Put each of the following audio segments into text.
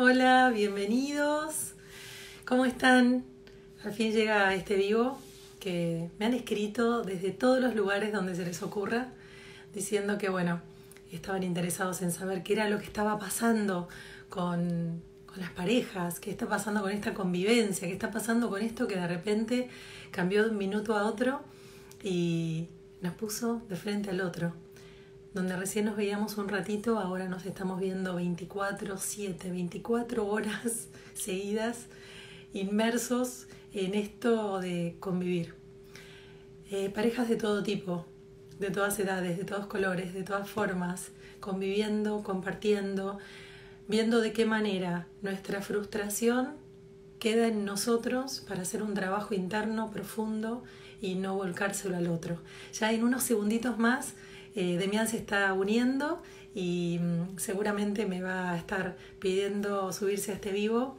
Hola, bienvenidos. ¿Cómo están? Al fin llega este vivo que me han escrito desde todos los lugares donde se les ocurra, diciendo que, bueno, estaban interesados en saber qué era lo que estaba pasando con, con las parejas, qué está pasando con esta convivencia, qué está pasando con esto que de repente cambió de un minuto a otro y nos puso de frente al otro donde recién nos veíamos un ratito, ahora nos estamos viendo 24, 7, 24 horas seguidas, inmersos en esto de convivir. Eh, parejas de todo tipo, de todas edades, de todos colores, de todas formas, conviviendo, compartiendo, viendo de qué manera nuestra frustración queda en nosotros para hacer un trabajo interno profundo y no volcárselo al otro. Ya en unos segunditos más eh, Demian se está uniendo y mm, seguramente me va a estar pidiendo subirse a este vivo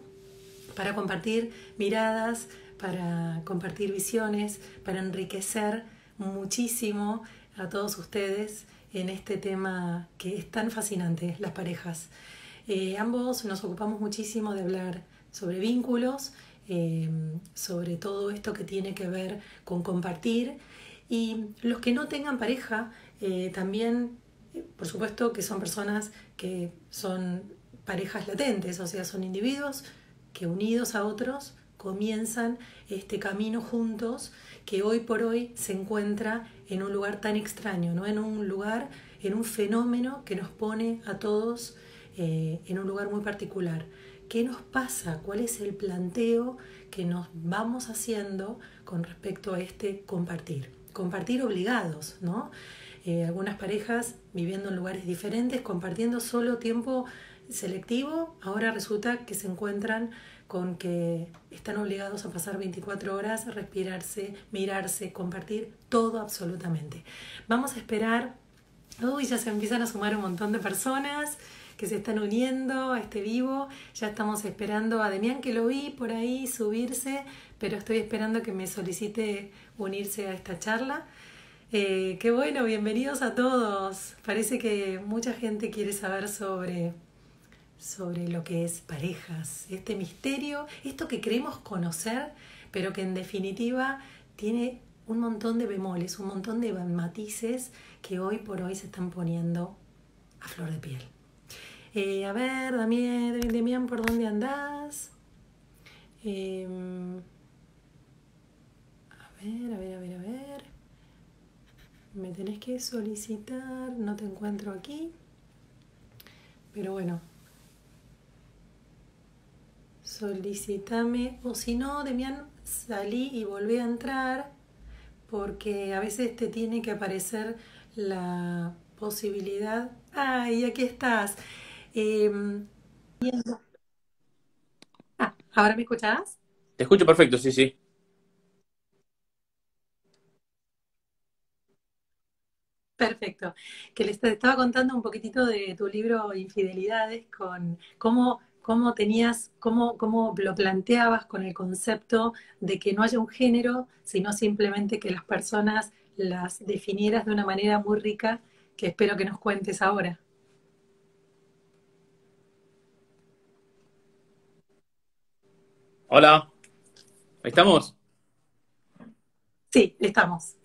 para compartir miradas, para compartir visiones, para enriquecer muchísimo a todos ustedes en este tema que es tan fascinante, las parejas. Eh, ambos nos ocupamos muchísimo de hablar sobre vínculos, eh, sobre todo esto que tiene que ver con compartir y los que no tengan pareja eh, también, por supuesto, que son personas que son parejas latentes, o sea, son individuos que unidos a otros comienzan este camino juntos que hoy por hoy se encuentra en un lugar tan extraño, ¿no? en un lugar, en un fenómeno que nos pone a todos eh, en un lugar muy particular. ¿Qué nos pasa? ¿Cuál es el planteo que nos vamos haciendo con respecto a este compartir? Compartir obligados, ¿no? Eh, algunas parejas viviendo en lugares diferentes, compartiendo solo tiempo selectivo, ahora resulta que se encuentran con que están obligados a pasar 24 horas, respirarse, mirarse, compartir todo absolutamente. Vamos a esperar, uy, ya se empiezan a sumar un montón de personas que se están uniendo a este vivo, ya estamos esperando a Demián que lo vi por ahí subirse, pero estoy esperando que me solicite unirse a esta charla. Eh, qué bueno, bienvenidos a todos. Parece que mucha gente quiere saber sobre, sobre lo que es parejas, este misterio, esto que creemos conocer, pero que en definitiva tiene un montón de bemoles, un montón de matices que hoy por hoy se están poniendo a flor de piel. Eh, a ver, Damián, Damián, ¿por dónde andás? Em, a ver, a ver, a ver, a ver me tenés que solicitar, no te encuentro aquí. Pero bueno, solicitame, o si no, Demian, salí y volví a entrar, porque a veces te tiene que aparecer la posibilidad. ¡Ay, aquí estás! Em, ah, ¿ahora me escuchás? Te escucho perfecto, sí, sí. Perfecto. Que les estaba contando un poquitito de tu libro Infidelidades, con cómo, cómo tenías, cómo, cómo lo planteabas con el concepto de que no haya un género, sino simplemente que las personas las definieras de una manera muy rica, que espero que nos cuentes ahora. Hola, ¿estamos? Sí, estamos.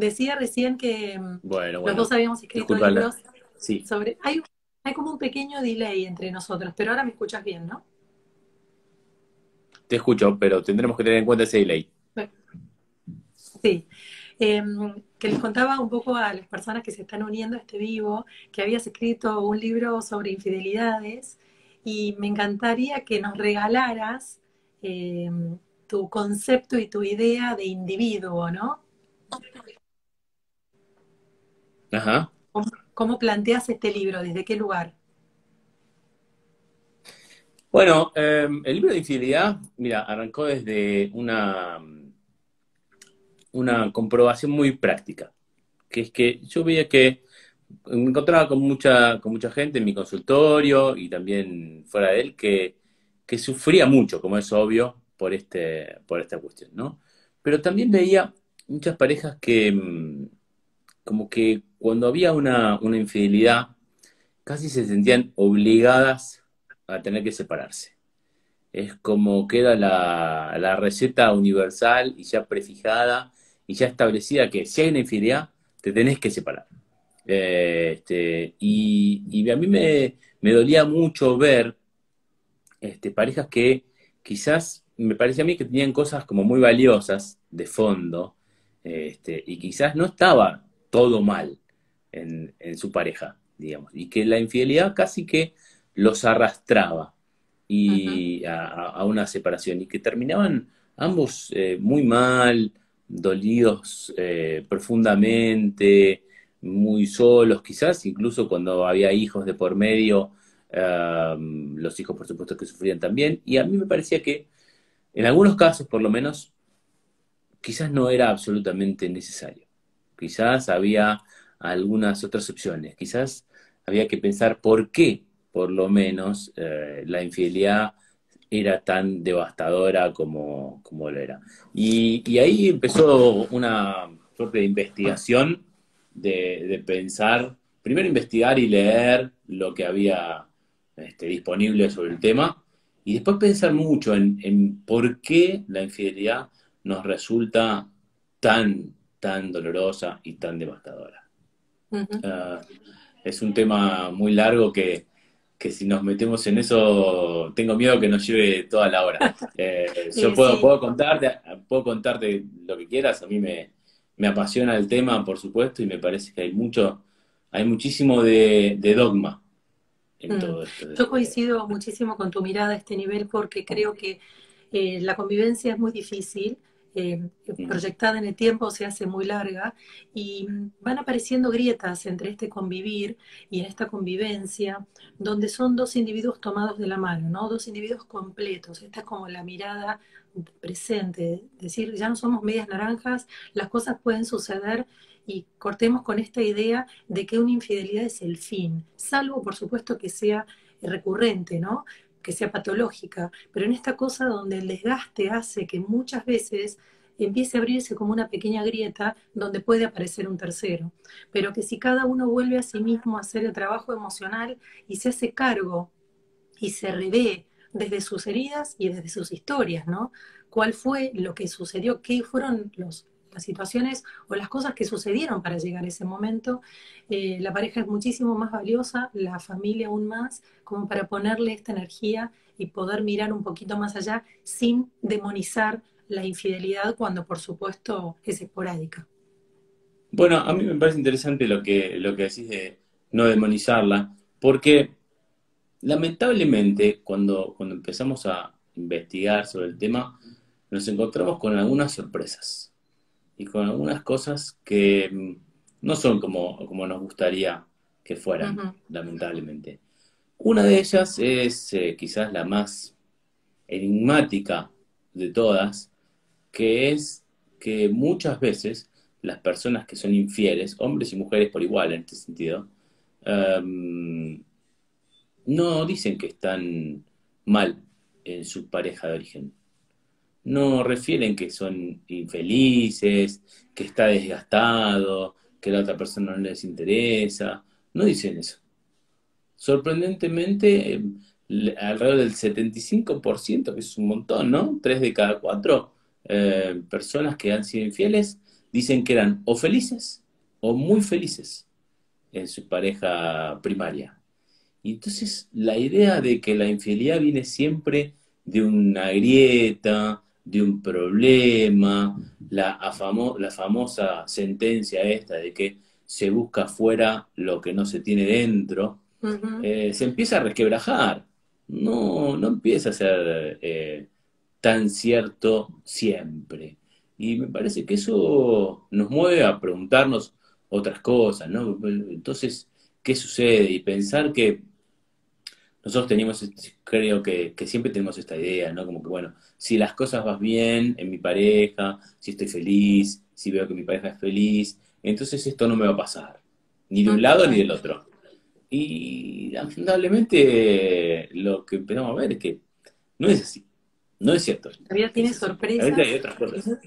Decía recién que mm, los dos habíamos escrito libros sobre... Hay, hay como un pequeño delay entre nosotros, pero ahora me escuchas bien, ¿no? Te escucho, pero tendremos que tener en cuenta ese delay. Sí. Em, que les contaba un poco a las personas que se están uniendo a este vivo, que habías escrito un libro sobre infidelidades y me encantaría que nos regalaras em, tu concepto y tu idea de individuo, ¿no? Ajá. ¿Cómo, planteas este libro? ¿Desde qué lugar? Bueno, em, el libro de infidelidad, mira, arrancó desde una, una comprobación muy práctica, que es que yo veía que me encontraba con mucha, con mucha gente en mi consultorio y también fuera de él que, que sufría mucho, como es obvio, por, este, por esta cuestión, ¿no? Pero también veía muchas parejas que em, como que cuando había una, infidelidad, casi se sentían obligadas a tener que separarse. Es como queda la, la receta universal y ya prefijada y ya establecida que si hay una infidelidad, te tenés que separar. Eh, este, y, a mí me, dolía mucho ver este, parejas que quizás me parece a mí que tenían cosas como muy valiosas de fondo este, y quizás no estaba todo mal en, su pareja, digamos, y que la infidelidad casi que los arrastraba y a, una separación y que terminaban ambos eh, muy mal, dolidos eh, profundamente, muy solos, quizás incluso cuando había hijos de por medio, los hijos por supuesto que sufrían también, y a mí me parecía que en algunos casos por lo menos quizás no era absolutamente necesario, quizás había algunas otras opciones, quizás había que pensar por qué por lo menos eh, la infidelidad era tan devastadora como, como lo era. Y, ahí empezó una suerte de investigación de, pensar, primero investigar y leer lo que había este, disponible sobre el tema, y después pensar mucho en, por qué la infidelidad nos resulta tan, tan dolorosa y tan devastadora. Ah, es un tema muy largo que, si nos metemos en eso, tengo miedo que nos lleve toda la hora. Eh, yo puedo, puedo, contarte, puedo contarte lo que quieras, a mí me, me apasiona el tema, por supuesto, y me parece que hay mucho, hay muchísimo de, dogma en mm. todo esto. Yo coincido muchísimo con tu mirada a este nivel porque creo que eh, la convivencia es muy difícil, eh, proyectada en el tiempo se hace muy larga y van apareciendo grietas entre este convivir y en esta convivencia, donde son dos individuos tomados de la mano, ¿no? Dos individuos completos. Esta es como la mirada presente, decir, ya no somos medias naranjas, las cosas pueden suceder y cortemos con esta idea de que una infidelidad es el fin, salvo por supuesto que sea recurrente, ¿no? Que sea patológica, pero en esta cosa donde el desgaste hace que muchas veces empiece a abrirse como una pequeña grieta donde puede aparecer un tercero, pero que si cada uno vuelve a sí mismo a hacer el trabajo emocional y se hace cargo y se revé desde sus heridas y desde sus historias, ¿no? ¿Cuál fue lo que sucedió? ¿Qué fueron los, las situaciones o las cosas que sucedieron para llegar a ese momento? Eh, la pareja es muchísimo más valiosa, la familia aún más, como para ponerle esta energía y poder mirar un poquito más allá sin demonizar la infidelidad cuando por supuesto es esporádica. Bueno, a mí me parece interesante lo que, lo que decís de no demonizarla, porque lamentablemente, cuando, cuando empezamos a investigar sobre el tema, nos encontramos con algunas sorpresas y con algunas cosas que mm, no son como, como nos gustaría que fueran, lamentablemente. Una de ellas es eh, quizás la más enigmática de todas, que es que muchas veces las personas que son infieles, hombres y mujeres por igual en este sentido, em, no dicen que están mal en su pareja de origen. No refieren que son infelices, que está desgastado, que la otra persona no les interesa. No dicen eso. Sorprendentemente, em, alrededor del 75%, que es un montón, ¿no? Tres de cada cuatro eh, personas que han sido infieles dicen que eran o felices o muy felices en su pareja primaria. Y entonces la idea de que la infidelidad viene siempre de una grieta, de un problema, la, la famosa sentencia esta de que se busca fuera lo que no se tiene dentro, eh, se empieza a resquebrajar. No, no empieza a ser eh, tan cierto siempre. Y me parece que eso nos mueve a preguntarnos otras cosas, ¿no? Entonces, ¿qué sucede? Y pensar que nosotros tenemos, creo que, siempre tenemos esta idea, ¿no? Como que, bueno, si las cosas van bien en mi pareja, si estoy feliz, si veo que mi pareja es feliz, entonces esto no me va a pasar, ni de un lado ni del otro. Y lamentablemente lo que empezamos a ver es que no es así, no es cierto. Todavía tiene sorpresas. Hay otras cosas.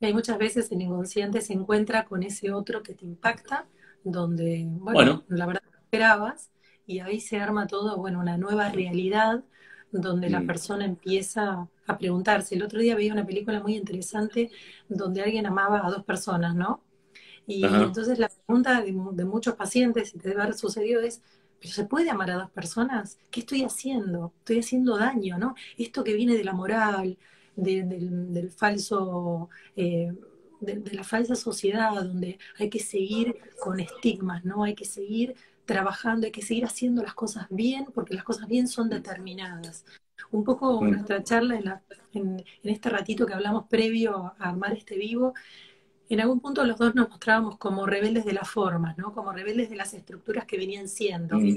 Y hay muchas veces el inconsciente se encuentra con ese otro que te impacta, donde, bueno, la verdad esperabas, y ahí se arma todo, bueno, una nueva realidad donde la mm. persona empieza a preguntarse. El otro día veía una película muy interesante donde alguien amaba a dos personas, ¿no? Y entonces la pregunta de, muchos pacientes, y te debe haber sucedido, es, ¿pero se puede amar a dos personas? ¿Qué estoy haciendo? Estoy haciendo daño, ¿no? Esto que viene de la moral, del, falso... Eh, de, de, la falsa sociedad donde hay que seguir con estigmas, ¿no? Hay que seguir trabajando, hay que seguir haciendo las cosas bien, porque las cosas bien son determinadas. Un poco mm. nuestra charla en, este ratito que hablamos previo a armar este vivo, en algún punto los dos nos mostrábamos como rebeldes de las formas, ¿no? Como rebeldes de las estructuras que venían siendo. Mm.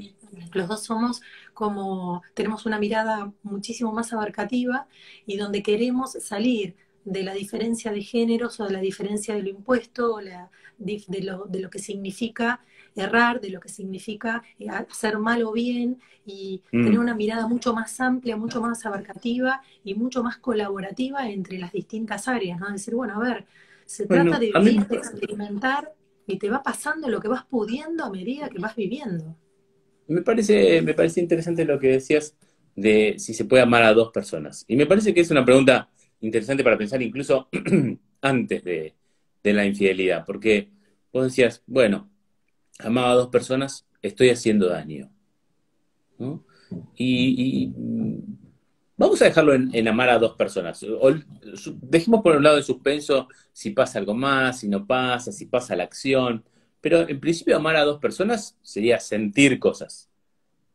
Los dos somos como, tenemos una mirada muchísimo más abarcativa y donde queremos salir de la diferencia de géneros o de la diferencia de lo impuesto, de, lo, de lo que significa errar, de lo que significa eh, hacer mal o bien y mm. tener una mirada mucho más amplia, mucho más abarcativa y mucho más colaborativa entre las distintas áreas, ¿no? Decir, bueno, a ver, se trata de vivir, de experimentar y te va pasando lo que vas pudiendo a medida que vas viviendo. Me parece, me parece interesante lo que decías de si se puede amar a dos personas. Y me parece que es una pregunta interesante para pensar incluso antes de, de la infidelidad, porque vos decías, bueno, amaba a dos personas, estoy haciendo daño. Y, mm, vamos a dejarlo en, amar a dos personas. dejemos por un lado el suspenso si pasa algo más, si no pasa, si pasa la acción. Pero en principio amar a dos personas sería sentir cosas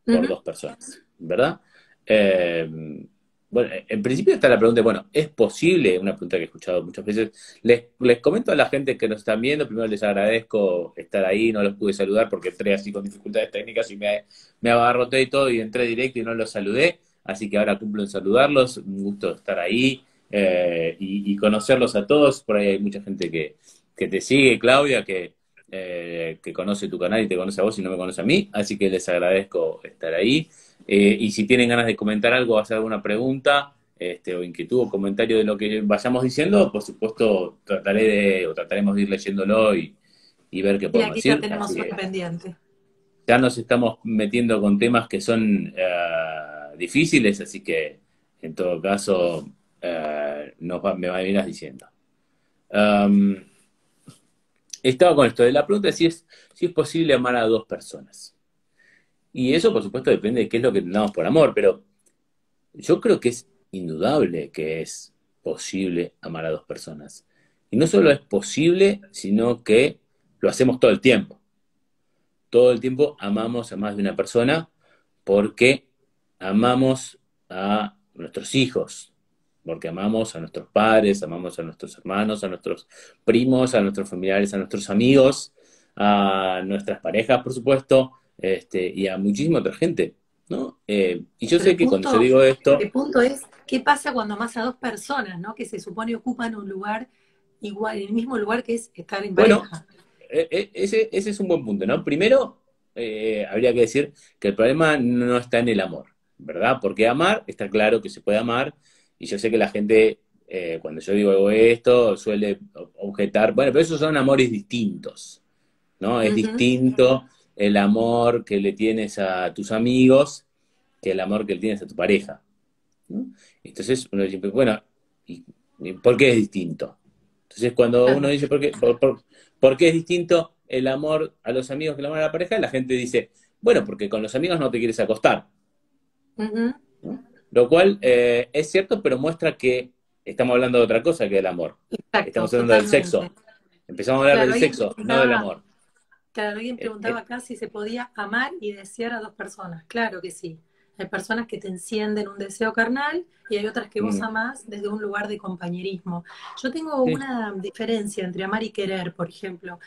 por dos personas, ¿verdad? Eh, bueno, en principio está la pregunta, bueno, ¿es posible? Una pregunta que he escuchado muchas veces. Les, les comento a la gente que nos están viendo, primero les agradezco estar ahí, no los pude saludar porque entré así con dificultades técnicas y me, me abarroté y todo y entré directo y no los saludé, así que ahora cumplo en saludarlos, un gusto estar ahí eh, y, conocerlos a todos, por ahí hay mucha gente que, que te sigue, Claudia, que, eh, que conoce tu canal y te conoce a vos y no me conoce a mí, así que les agradezco estar ahí. Eh, y si tienen ganas de comentar algo, hacer alguna pregunta este, o inquietud o comentario de lo que vayamos diciendo, por supuesto trataré de, o trataremos de ir leyéndolo y, ver qué podemos decir. Y aquí ya tenemos un pendiente. Ya nos estamos metiendo con temas que son uh, difíciles, así que en todo caso uh, nos va, me irás diciendo. Um, estaba con esto de la pregunta si es, si es posible amar a dos personas. Y eso, por supuesto, depende de qué es lo que entendamos por amor, pero yo creo que es indudable que es posible amar a dos personas. Y no solo es posible, sino que lo hacemos todo el tiempo. Todo el tiempo amamos a más de una persona porque amamos a nuestros hijos, porque amamos a nuestros padres, amamos a nuestros hermanos, a nuestros primos, a nuestros familiares, a nuestros amigos, a nuestras parejas, por supuesto, este, y a muchísima otra gente, ¿no? Eh, y yo sé que cuando yo digo esto... El punto es, ¿qué pasa cuando más a dos personas, ¿no? Que se supone ocupan un lugar igual, el mismo lugar que es estar en pareja. Bueno, e, e, ese, ese es un buen punto, ¿no? Primero, eh, habría que decir que el problema no está en el amor, ¿verdad? Porque amar, está claro que se puede amar, y yo sé que la gente, eh, cuando yo digo esto, suele objetar, bueno, pero esos son amores distintos, ¿no? Es distinto el amor que le tienes a tus amigos que el amor que le tienes a tu pareja. Entonces uno dice, bueno, ¿y, ¿por qué es distinto? Entonces cuando uno dice, ¿por qué, por, qué es distinto el amor a los amigos que el amor a la pareja? La gente dice, bueno, porque con los amigos no te quieres acostar. Lo cual eh, es cierto, pero muestra que estamos hablando de otra cosa que del amor. estamos hablando del sexo. Empezamos a hablar del sexo, no del amor. Claro, alguien eh, preguntaba eh. acá si se podía amar y desear a dos personas. Claro que sí. Hay personas que te encienden un deseo carnal y hay otras que vos mm. amás desde un lugar de compañerismo. Yo tengo una diferencia entre amar y querer, por ejemplo,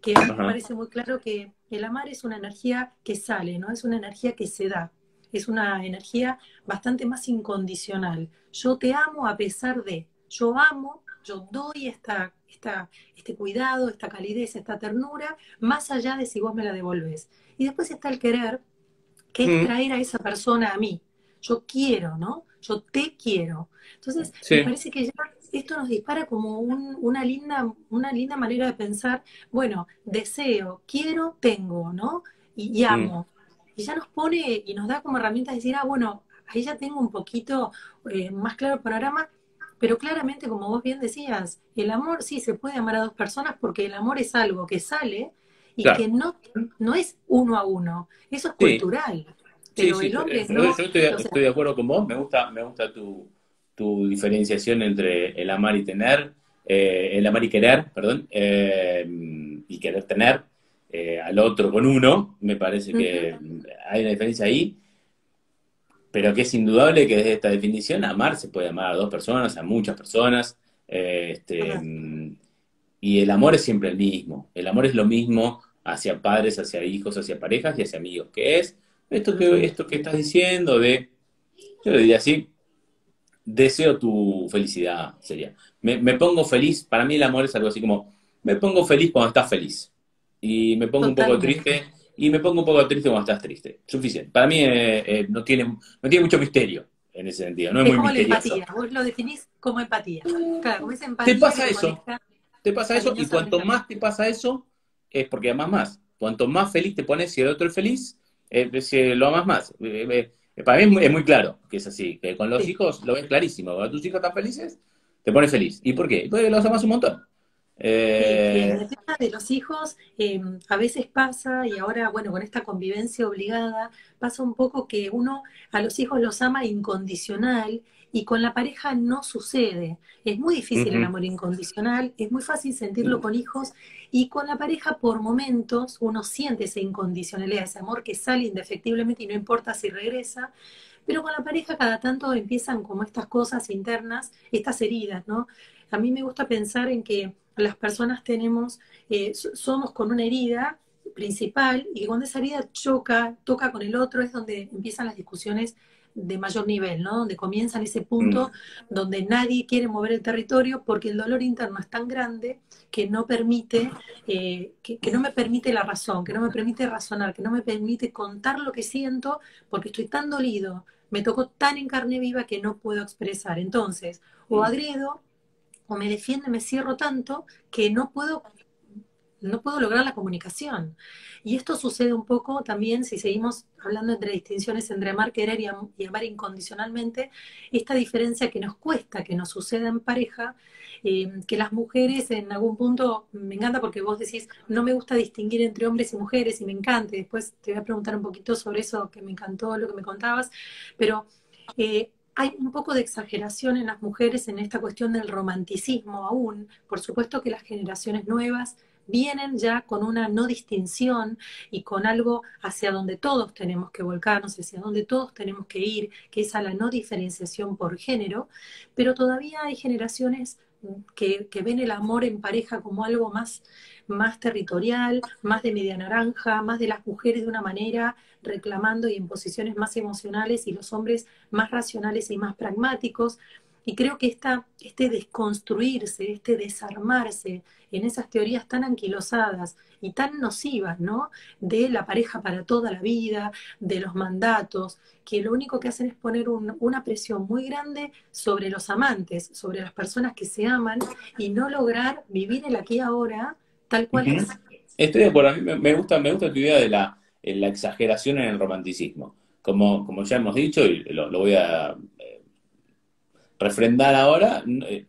que me parece muy claro que el amar es una energía que sale, ¿no? Es una energía que se da. Es una energía bastante más incondicional. Yo te amo a pesar de, yo amo, yo doy esta este cuidado, esta calidez, esta ternura, más allá de si vos me la devolves. Y después está el querer, que es traer a esa persona a mí. Yo quiero, ¿no? Yo te quiero. Entonces, me parece que ya esto nos dispara como una, linda, una linda manera de pensar, bueno, deseo, quiero, tengo, ¿no? Y, amo. y ya nos pone y nos da como herramienta de decir, ah, bueno, ahí ya tengo un poquito eh, más claro el panorama, pero claramente, como vos bien decías, el amor sí se puede amar a dos personas porque el amor es algo que sale y que no, no es uno a uno, eso es cultural. Pero el hombre no, yo estoy, de acuerdo con vos, me gusta, me gusta tu, tu diferenciación entre el amar y tener, eh, el amar y querer, perdón, eh, y querer tener eh, al otro con uno, me parece que hay una diferencia ahí, pero que es indudable que desde esta definición amar se puede amar a dos personas, a muchas personas, este, y el amor es siempre el mismo, el amor es lo mismo hacia padres, hacia hijos, hacia parejas y hacia amigos, que es esto que, esto que estás diciendo de, yo le diría así, deseo tu felicidad, sería. Me, me, pongo feliz, para mí el amor es algo así como, me pongo feliz cuando estás feliz. Y me pongo un poco triste, y me pongo un poco triste cuando estás triste. Suficiente. Para mí eh, eh, no, tiene, no tiene mucho misterio en ese sentido, no es, muy como misterioso. La empatía, vos lo definís como empatía. Claro, como empatía te pasa eso, te pasa eso, y cuanto más te pasa eso, es porque amas más. Cuanto más feliz te pones si el otro es feliz, eh, si lo amas más. Para mí es muy, claro que es así, que con los hijos lo ves clarísimo. Cuando tus hijos están felices, te pones feliz. ¿Y por qué? Porque los amas un montón. Eh... el tema de los hijos eh, a veces pasa, y ahora, bueno, con esta convivencia obligada, pasa un poco que uno a los hijos los ama incondicional y con la pareja no sucede. Es muy difícil el amor incondicional, es muy fácil sentirlo con hijos y con la pareja por momentos uno siente esa incondicionalidad, ese amor que sale indefectiblemente y no importa si regresa, pero con la pareja cada tanto empiezan como estas cosas internas, estas heridas, ¿no? A mí me gusta pensar en que las personas tenemos, eh, somos con una herida principal y cuando esa herida choca, toca con el otro, es donde empiezan las discusiones de mayor nivel, ¿no? Donde comienza en ese punto mm. donde nadie quiere mover el territorio porque el dolor interno es tan grande que no permite, eh, que, no me permite la razón, que no me permite razonar, que no me permite contar lo que siento porque estoy tan dolido, me tocó tan en carne viva que no puedo expresar. Entonces, o mm. agredo, me defiendo, me cierro tanto que no puedo no puedo lograr la comunicación. Y esto sucede un poco también, si seguimos hablando entre distinciones entre amar, querer y, amar incondicionalmente, esta diferencia que nos cuesta que nos suceda en pareja, eh, que las mujeres en algún punto, me encanta porque vos decís, no me gusta distinguir entre hombres y mujeres y me encanta, después te voy a preguntar un poquito sobre eso, que me encantó lo que me contabas, pero... Eh, hay un poco de exageración en las mujeres en esta cuestión del romanticismo aún. Por supuesto que las generaciones nuevas vienen ya con una no distinción y con algo hacia donde todos tenemos que volcarnos, hacia donde todos tenemos que ir, que es a la no diferenciación por género, pero todavía hay generaciones que, ven el amor en pareja como algo más, más territorial, más de media naranja, más de las mujeres de una manera reclamando y en posiciones más emocionales y los hombres más racionales y más pragmáticos. Y creo que esta, este desconstruirse, este desarmarse en esas teorías tan anquilosadas y tan nocivas, ¿no? De la pareja para toda la vida, de los mandatos, que lo único que hacen es poner una presión muy grande sobre los amantes, sobre las personas que se aman y no lograr vivir el aquí y ahora tal cual es. Estoy de acuerdo, a mí me gusta, me gusta tu idea de la, la exageración en el romanticismo. Como, como ya hemos dicho, y lo voy a refrendar ahora, eh,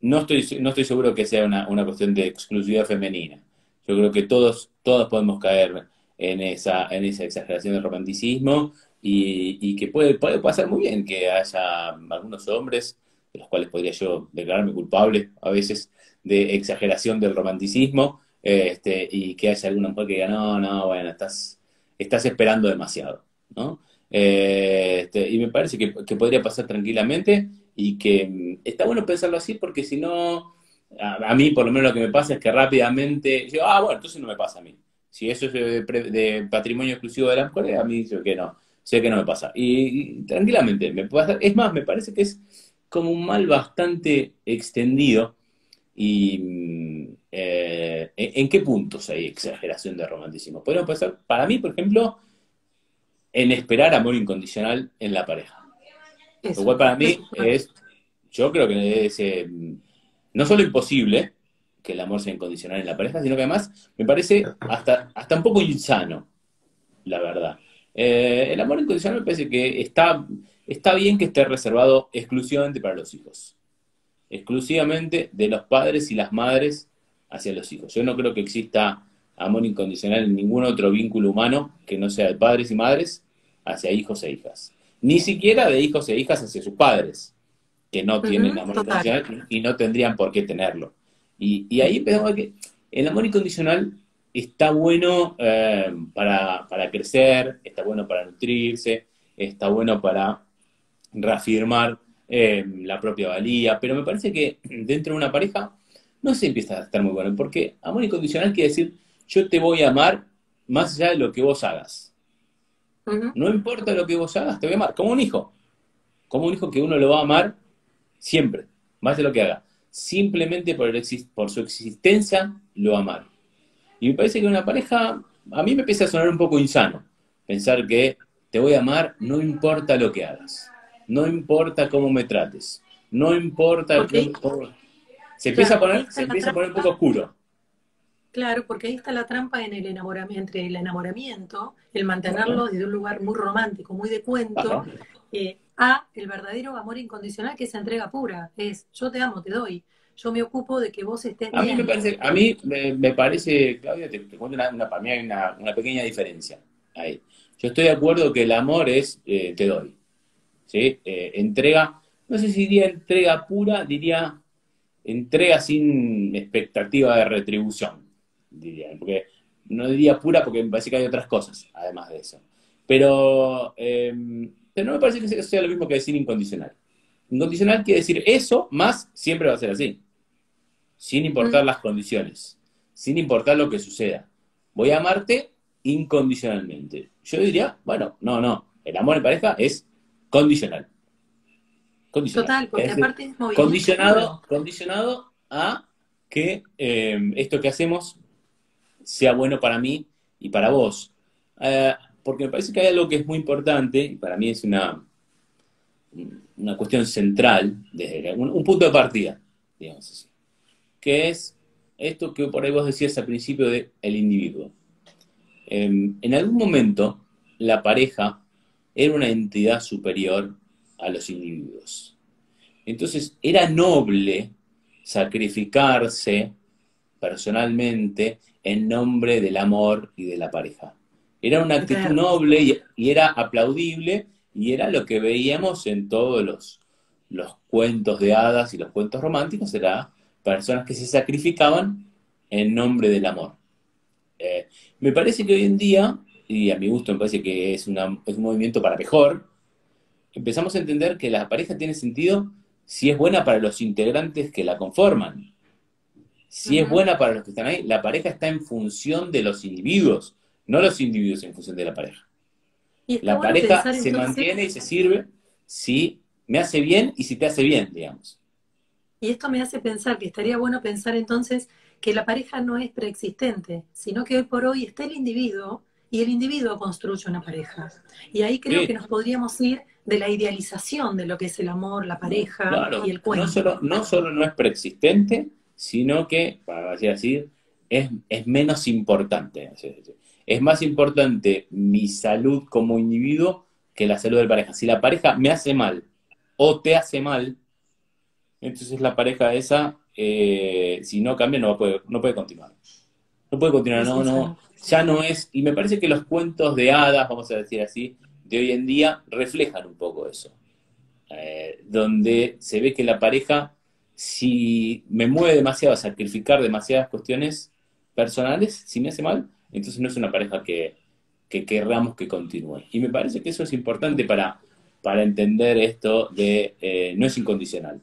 no estoy, no estoy seguro que sea una, cuestión de exclusividad femenina. Yo creo que todos, todos podemos caer en esa, en esa exageración del romanticismo y, que puede, puede pasar muy bien que haya algunos hombres, de los cuales podría yo declararme culpable a veces, de exageración del romanticismo, este, y que haya alguna mujer que diga, no, no, bueno, estás, estás esperando demasiado, ¿no? Eh, este, y me parece que, que podría pasar tranquilamente y que mm, está bueno pensarlo así porque si no, a, mí por lo menos lo que me pasa es que rápidamente, yo, ah, bueno, entonces no me pasa a mí. Si eso es de, patrimonio exclusivo de las mujeres, a mí dice que no, sé que no me pasa. Y, tranquilamente, me pasa, es más, me parece que es como un mal bastante extendido y mm, eh, ¿en qué puntos hay exageración de romanticismo? Podemos pensar, para mí, por ejemplo, en esperar amor incondicional en la pareja. Lo cual para mí es, yo creo que es eh, no solo imposible que el amor sea incondicional en la pareja, sino que además me parece hasta, hasta un poco insano, la verdad. Eh, el amor incondicional me parece que está, está bien que esté reservado exclusivamente para los hijos. Exclusivamente de los padres y las madres hacia los hijos. Yo no creo que exista amor incondicional en ningún otro vínculo humano que no sea de padres y madres hacia hijos e hijas. Ni siquiera de hijos e hijas hacia sus padres, que no tienen amor incondicional y no tendrían por qué tenerlo. Y, ahí empezamos a que el amor incondicional está bueno eh, para, crecer, está bueno para nutrirse, está bueno para reafirmar eh, la propia valía, pero me parece que dentro de una pareja no se empieza a estar muy bueno, porque amor incondicional quiere decir yo te voy a amar más allá de lo que vos hagas. No importa lo que vos hagas, te voy a amar, como un hijo, como un hijo que uno lo va a amar siempre, más de lo que haga. Simplemente por, por su existencia lo va a amar. Y me parece que una pareja, a mí me empieza a sonar un poco insano, pensar que te voy a amar no importa lo que hagas, no importa cómo me trates, no importa... se empieza, a poner, se empieza a poner un poco oscuro. Claro, porque ahí está la trampa en el enamoramiento, entre el enamoramiento, el mantenerlo desde un lugar muy romántico, muy de cuento, eh, a el verdadero amor incondicional que se entrega pura. Es yo te amo, te doy. Yo me ocupo de que vos estés a Mí me parece, a mí me, parece, Claudia, te, cuento una, para mí hay una, pequeña diferencia ahí. Yo estoy de acuerdo que el amor es eh, te doy. ¿sí? Eh, entrega, no sé si diría entrega pura, diría entrega sin expectativa de retribución diría, porque no diría pura porque me parece que hay otras cosas, además de eso. Pero, em, pero no me parece que sea lo mismo que decir incondicional. Incondicional quiere decir eso más siempre va a ser así, sin importar mm. las condiciones, sin importar lo que suceda. Voy a amarte incondicionalmente. Yo diría, bueno, no, no, el amor en pareja es condicional. Total, porque aparte es condicionado, condicionado a que em, esto que hacemos sea bueno para mí y para vos. Eh, porque me parece que hay algo que es muy importante, y para mí es una, una cuestión central, desde un, punto de partida, digamos así, que es esto que por ahí vos decías al principio de el individuo. Em, en algún momento, la pareja era una entidad superior a los individuos. Entonces, era noble sacrificarse personalmente en nombre del amor y de la pareja. Era una actitud noble y, era aplaudible y era lo que veíamos en todos los, los cuentos de hadas y los cuentos románticos, era personas que se sacrificaban en nombre del amor. Eh, me parece que hoy en día, y a mi gusto me parece que es, es un movimiento para mejor, empezamos a entender que la pareja tiene sentido si es buena para los integrantes que la conforman. Si es buena para los que están ahí, la pareja está en función de los individuos, no los individuos en función de la pareja. La pareja se mantiene y se sirve si me hace bien y si te hace bien, digamos. Y esto me hace pensar que estaría bueno pensar entonces que la pareja no es preexistente, sino que hoy por hoy está el individuo y el individuo construye una pareja. Y ahí creo que nos podríamos ir de la idealización de lo que es el amor, la pareja y el cuento. No solo, no solo no es preexistente, sino que, para así decir, es, menos importante. Es más importante mi salud como individuo que la salud de la pareja. Si la pareja me hace mal o te hace mal, entonces la pareja esa, eh, si no cambia, no, puede, no puede continuar. No puede continuar, no, no, ya no es. Y me parece que los cuentos de hadas, vamos a decir así, de hoy en día reflejan un poco eso. Eh, donde se ve que la pareja si me mueve demasiado a sacrificar demasiadas cuestiones personales, si me hace mal, entonces no es una pareja que, que querramos que continúe. Y me parece que eso es importante para, para entender esto de eh, no es incondicional.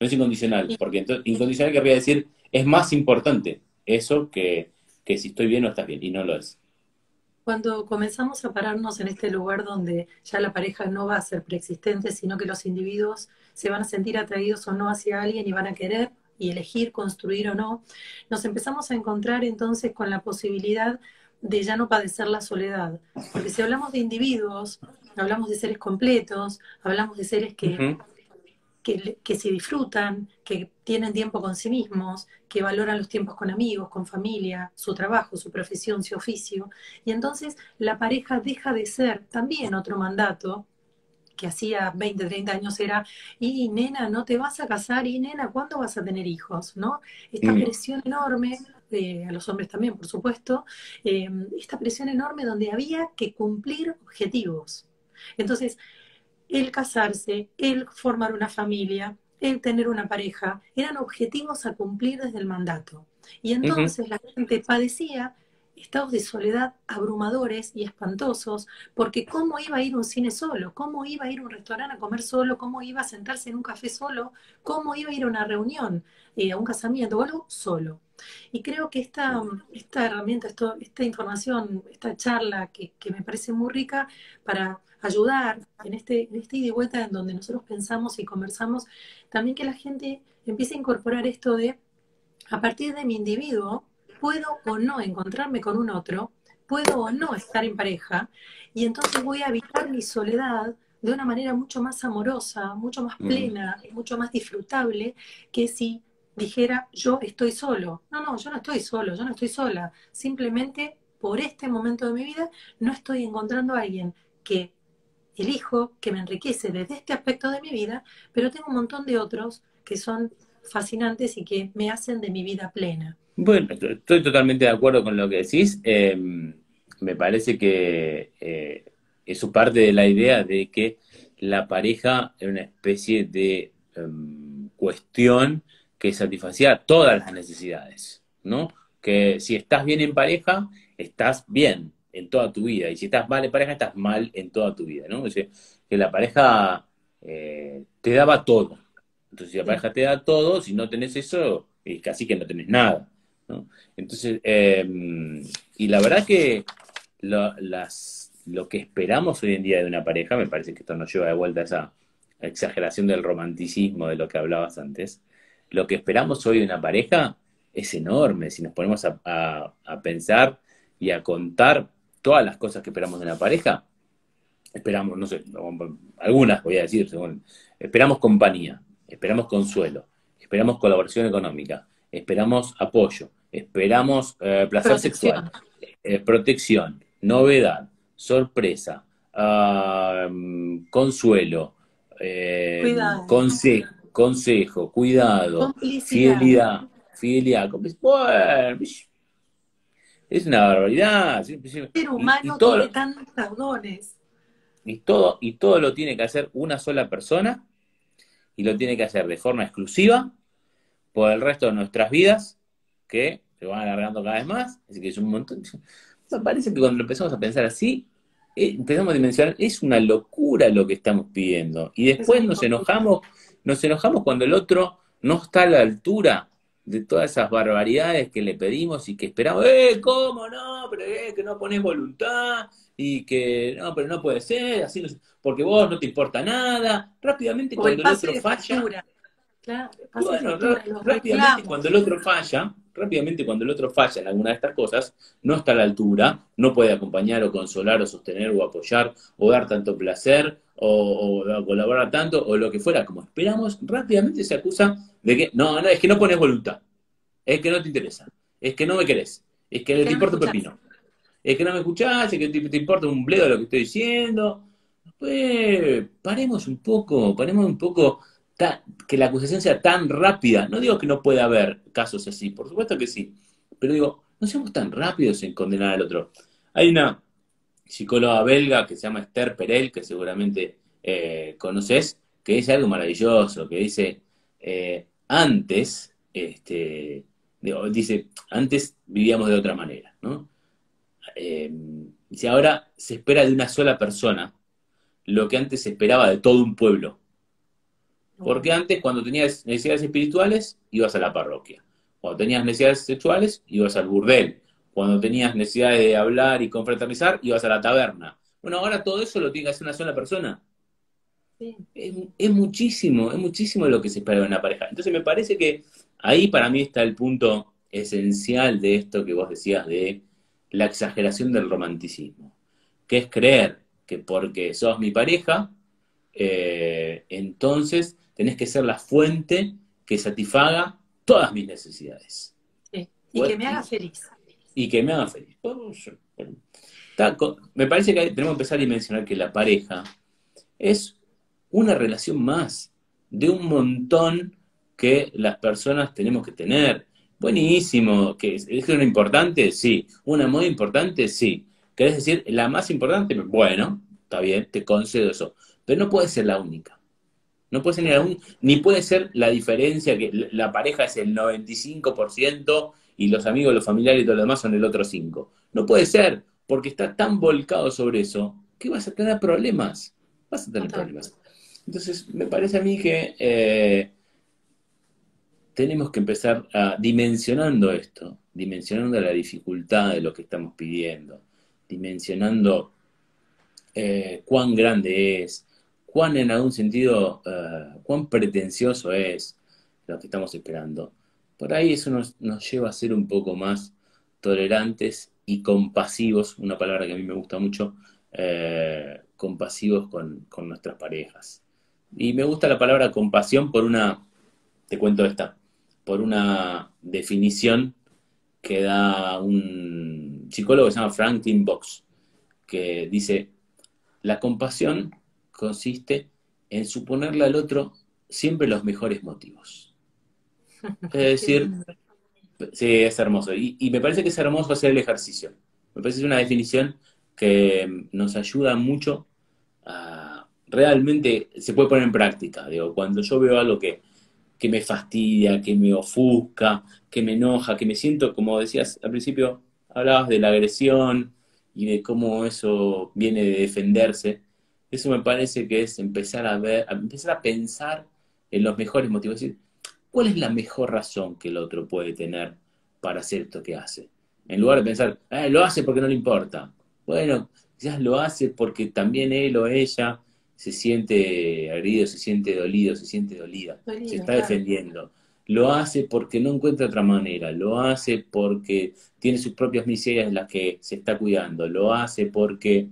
No es incondicional, porque entonces, incondicional querría decir es más importante eso que, que si estoy bien o estás bien, y no lo es. Cuando comenzamos a pararnos en este lugar donde ya la pareja no va a ser preexistente, sino que los individuos se van a sentir atraídos o no hacia alguien y van a querer y elegir construir o no, nos empezamos a encontrar entonces con la posibilidad de ya no padecer la soledad. Porque si hablamos de individuos, hablamos de seres completos, hablamos de seres que que, que, se disfrutan, que tienen tiempo con sí mismos, que valoran los tiempos con amigos, con familia, su trabajo, su profesión, su oficio. Y entonces la pareja deja de ser también otro mandato que hacía 20, 30 años era, y nena, no te vas a casar, y nena, ¿cuándo vas a tener hijos? ¿No? Esta mm. presión enorme, eh, a los hombres también, por supuesto, eh, esta presión enorme donde había que cumplir objetivos. Entonces, el casarse, el formar una familia, el tener una pareja, eran objetivos a cumplir desde el mandato. Y entonces la gente padecía estados de soledad abrumadores y espantosos, porque ¿cómo iba a ir un cine solo? ¿Cómo iba a ir a un restaurante a comer solo? ¿Cómo iba a sentarse en un café solo? ¿Cómo iba a ir a una reunión, eh, a un casamiento o algo solo? Y creo que esta, esta herramienta, esta información, esta charla que, me parece muy rica para ayudar en este, en este ida y vuelta en donde nosotros pensamos y conversamos, también que la gente empiece a incorporar esto de, a partir de mi individuo, puedo o no encontrarme con un otro, puedo o no estar en pareja, y entonces voy a habitar mi soledad de una manera mucho más amorosa, mucho más mm. plena, mucho más disfrutable que si dijera yo estoy solo. No, no, yo no estoy solo, yo no estoy sola. Simplemente por este momento de mi vida no estoy encontrando a alguien que elijo, que me enriquece desde este aspecto de mi vida, pero tengo un montón de otros que son fascinantes y que me hacen de mi vida plena. Bueno, estoy totalmente de acuerdo con lo que decís. Em, me parece que eh, eso parte de la idea de que la pareja es una especie de em, cuestión que satisfacía todas las necesidades, ¿no? Que si estás bien en pareja, estás bien en toda tu vida, y si estás mal en pareja, estás mal en toda tu vida, ¿no? que la pareja eh, te daba todo. Entonces, si la pareja te da todo, si no tenés eso, es casi que no tenés nada. Entonces, em, y la verdad que lo, las, lo que esperamos hoy en día de una pareja, me parece que esto nos lleva de vuelta a esa exageración del romanticismo de lo que hablabas antes, lo que esperamos hoy de una pareja es enorme, si nos ponemos a, pensar y a contar todas las cosas que esperamos de una pareja, esperamos, no sé, algunas voy a decir, esperamos compañía, esperamos consuelo, esperamos colaboración económica, esperamos apoyo, esperamos eh, placer sexual, eh, protección, novedad, sorpresa, consuelo, eh, consejo, cuidado, fidelidad, fidelidad. Bueno, es una barbaridad. El humano tiene tantos dones. Y todo, y todo lo tiene que hacer una sola persona y lo tiene que hacer de forma exclusiva por el resto de nuestras vidas, que se van alargando cada vez más, así que es un montón. Parece que cuando empezamos a pensar así, eh, empezamos a dimensionar, es una locura lo que estamos pidiendo. Y después nos enojamos, nos enojamos cuando el otro no está a la altura de todas esas barbaridades que le pedimos y que esperamos, eh, ¿cómo no? Pero eh, que no pones voluntad y que no, pero no puede ser, así porque vos no te importa nada. Rápidamente cuando el otro falla, bueno, rápidamente cuando el otro falla, rápidamente cuando el otro falla en alguna de estas cosas, no está a la altura, no puede acompañar o consolar o sostener o apoyar o dar tanto placer o, colaborar tanto o lo que fuera, como esperamos, rápidamente se acusa de que no, no, es que no pones voluntad, es que no te interesa, es que no me querés, es que, te importa un pepino, es que no me escuchás, es que te, te importa un bledo lo que estoy diciendo. Pues paremos un poco, paremos un poco que la acusación sea tan rápida. No digo que no pueda haber casos así, por supuesto que sí, pero digo, no seamos tan rápidos en condenar al otro. Hay una psicóloga belga que se llama Esther Perel, que seguramente eh, conoces, que dice algo maravilloso, que dice, eh, antes, este, dice, antes vivíamos de otra manera, ¿no? Eh, dice, ahora se espera de una sola persona lo que antes se esperaba de todo un pueblo. Porque antes, cuando tenías necesidades espirituales, ibas a la parroquia. Cuando tenías necesidades sexuales, ibas al burdel. Cuando tenías necesidades de hablar y confraternizar, ibas a la taberna. Bueno, ahora todo eso lo tiene que hacer una sola persona. Es, muchísimo, es muchísimo lo que se espera de una pareja. Entonces me parece que ahí para mí está el punto esencial de esto que vos decías de la exageración del romanticismo, que es creer que porque sos mi pareja, eh, entonces tenés que ser la fuente que satisfaga todas mis necesidades. Sí. Y que me haga feliz. Y que me haga feliz. me parece que tenemos que empezar a dimensionar que la pareja es una relación más de un montón que las personas tenemos que tener. Buenísimo, que es, es una importante, sí. Una muy importante, sí. ¿Querés decir la más importante? Bueno, está bien, te concedo eso. Pero no puede ser la única. No puede ser ni, ni puede ser la diferencia que la pareja es el 95% y los amigos, los familiares y todo lo demás son el otro 5%. No puede ser, porque está tan volcado sobre eso que vas a tener problemas. Vas a tener problemas. Entonces, me parece a mí que eh, tenemos que empezar a, dimensionando esto, dimensionando la dificultad de lo que estamos pidiendo, dimensionando eh, cuán grande es, cuán en algún sentido, eh, cuán pretencioso es lo que estamos esperando. Por ahí eso nos, lleva a ser un poco más tolerantes y compasivos, una palabra que a mí me gusta mucho, compasivos con, con nuestras parejas. Y me gusta la palabra compasión por una, te cuento esta, por una definición que da un psicólogo que se llama Franklin Box, que dice, la compasión consiste en suponerle al otro siempre los mejores motivos. Es decir, sí, es hermoso. Y, y, me parece que es hermoso hacer el ejercicio. Me parece que es una definición que nos ayuda mucho a realmente se puede poner en práctica. Digo, cuando yo veo algo que, me fastidia, que me ofusca, que me enoja, que me siento, como decías al principio, hablabas de la agresión y de cómo eso viene de defenderse. Eso me parece que es empezar a ver, empezar a pensar en los mejores motivos. Es decir, ¿cuál es la mejor razón que el otro puede tener para hacer esto que hace? En lugar de pensar, ah, lo hace porque no le importa. Bueno, quizás lo hace porque también él o ella se siente agredido, se siente dolido, se siente dolida, se está defendiendo. Lo hace porque no encuentra otra manera, lo hace porque tiene sus propias miserias en las que se está cuidando, lo hace porque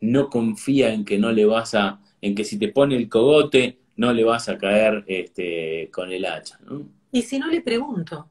no confía en que no le vas a, en que si te pone el cogote no le vas a caer este, con el hacha. Y si no le pregunto,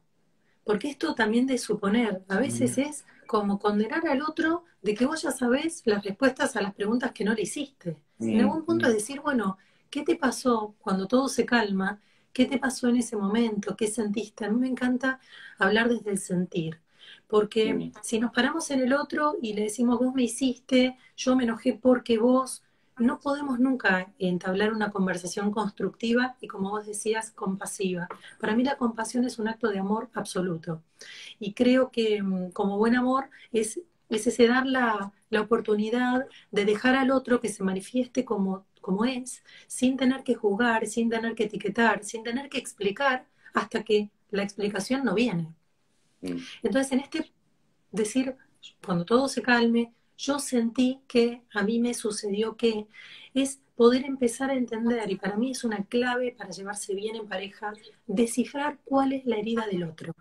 porque esto también de suponer, a veces es como condenar al otro de que vos ya sabés las respuestas a las preguntas que no le hiciste. En algún punto es decir, bueno, ¿qué te pasó cuando todo se calma? ¿Qué te pasó en ese momento? ¿Qué sentiste? A mí me encanta hablar desde el sentir. Porque si nos paramos en el otro y le decimos, vos me hiciste, yo me enojé porque vos, no podemos nunca entablar una conversación constructiva y, como vos decías, compasiva. Para mí la compasión es un acto de amor absoluto. Y creo que mm, como buen amor es, es ese dar la, oportunidad de dejar al otro que se manifieste como, como es, sin tener que juzgar, sin tener que etiquetar, sin tener que explicar hasta que la explicación no viene. Mm. Entonces, en este decir, cuando todo se calme, yo sentí que a mí me sucedió que es poder empezar a entender, y para mí es una clave para llevarse bien en pareja, descifrar cuál es la herida del otro.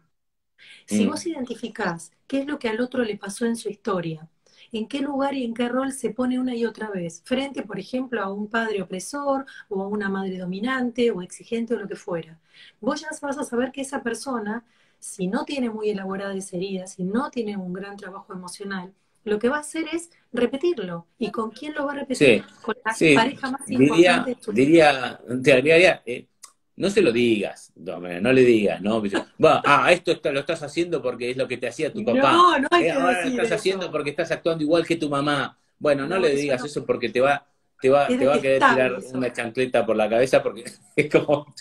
Si mm. vos identificás qué es lo que al otro le pasó en su historia, en qué lugar y en qué rol se pone una y otra vez, frente, por ejemplo, a un padre opresor o a una madre dominante o exigente o lo que fuera, vos ya vas a saber que esa persona, si no tiene muy elaborada esa herida, si no tiene un gran trabajo emocional, lo que va a hacer es repetirlo. ¿Y con quién lo va a repetir? con la pareja más importante de diría, diría, eh, no se lo digas, no, le digas, ¿no? ah, esto lo estás haciendo porque es lo que te hacía tu papá. No, no hay eh, ahora lo estás haciendo porque estás actuando igual que tu mamá. Bueno, no, le digas eso, porque te va, te va, te va a querer tirar una chancleta por la cabeza porque es como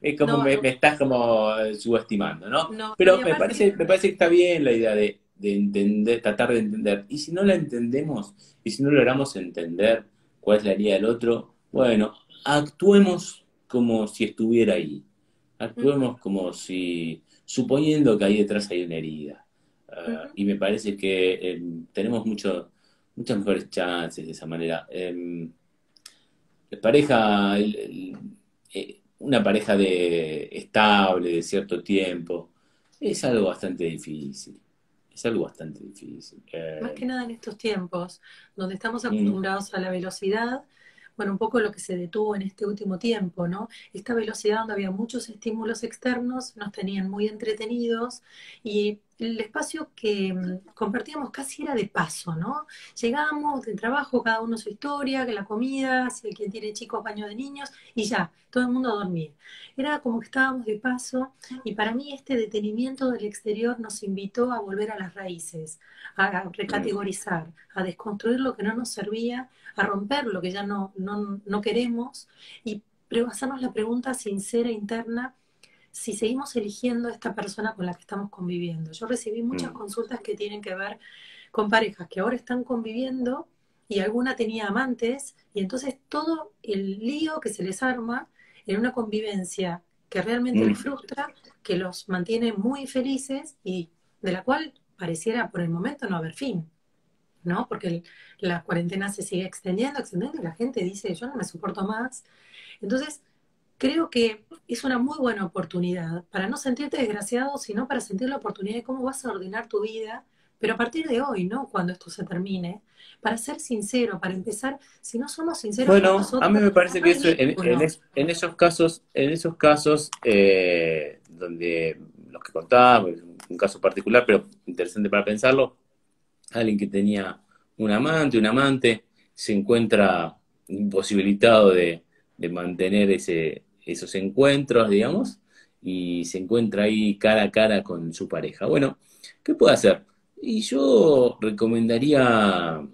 es como me, me, estás como subestimando, ¿no? Pero me parece, me parece que está bien la idea de de entender, tratar de entender. Y si no la entendemos, y si no logramos entender cuál es la herida del otro, bueno, actuemos como si estuviera ahí. Actuemos como si, suponiendo que ahí detrás hay una herida. Ah, y me parece que em, tenemos mucho, muchas mejores chances de esa manera. Em, la pareja, eh, una pareja de estable de cierto tiempo, es algo bastante difícil es algo bastante difícil. Más que nada en estos tiempos, donde estamos acostumbrados a la velocidad, bueno, un poco lo que se detuvo en este último tiempo, ¿no? Esta velocidad donde había muchos estímulos externos, nos tenían muy entretenidos y el espacio que mm, compartíamos casi era de paso, ¿no? Llegábamos del trabajo, cada uno su historia, que la comida, si el quien tiene chicos, baño de niños, y ya, todo el mundo a dormir. Era como que estábamos de paso, y para mí este detenimiento del exterior nos invitó a volver a las raíces, a recategorizar, a desconstruir lo que no nos servía, a romper lo que ya no, no, no queremos, y hacernos la pregunta sincera, interna, si seguimos eligiendo a esta persona con la que estamos conviviendo. Yo recibí muchas mm. consultas que tienen que ver con parejas que ahora están conviviendo y alguna tenía amantes y entonces todo el lío que se les arma en una convivencia que realmente les mm. frustra, que los mantiene muy felices y de la cual pareciera por el momento no haber fin, ¿no? Porque la cuarentena se sigue extendiendo, extendiendo y la gente dice, yo no me soporto más. Entonces, creo que es una muy buena oportunidad para no sentirte desgraciado, sino para sentir la oportunidad de cómo vas a ordenar tu vida, pero a partir de hoy, ¿no? Cuando esto se termine, para ser sincero, para empezar, si no somos sinceros bueno, nosotros, a mí me parece que eso, en, esos casos, en esos casos eh, donde los que contaba, un caso particular, pero interesante para pensarlo, alguien que tenía un amante, un amante, se encuentra imposibilitado de mantener ese, esos encuentros, digamos, y se encuentra ahí cara a cara con su pareja. Bueno, ¿qué puede hacer? Y yo recomendaría,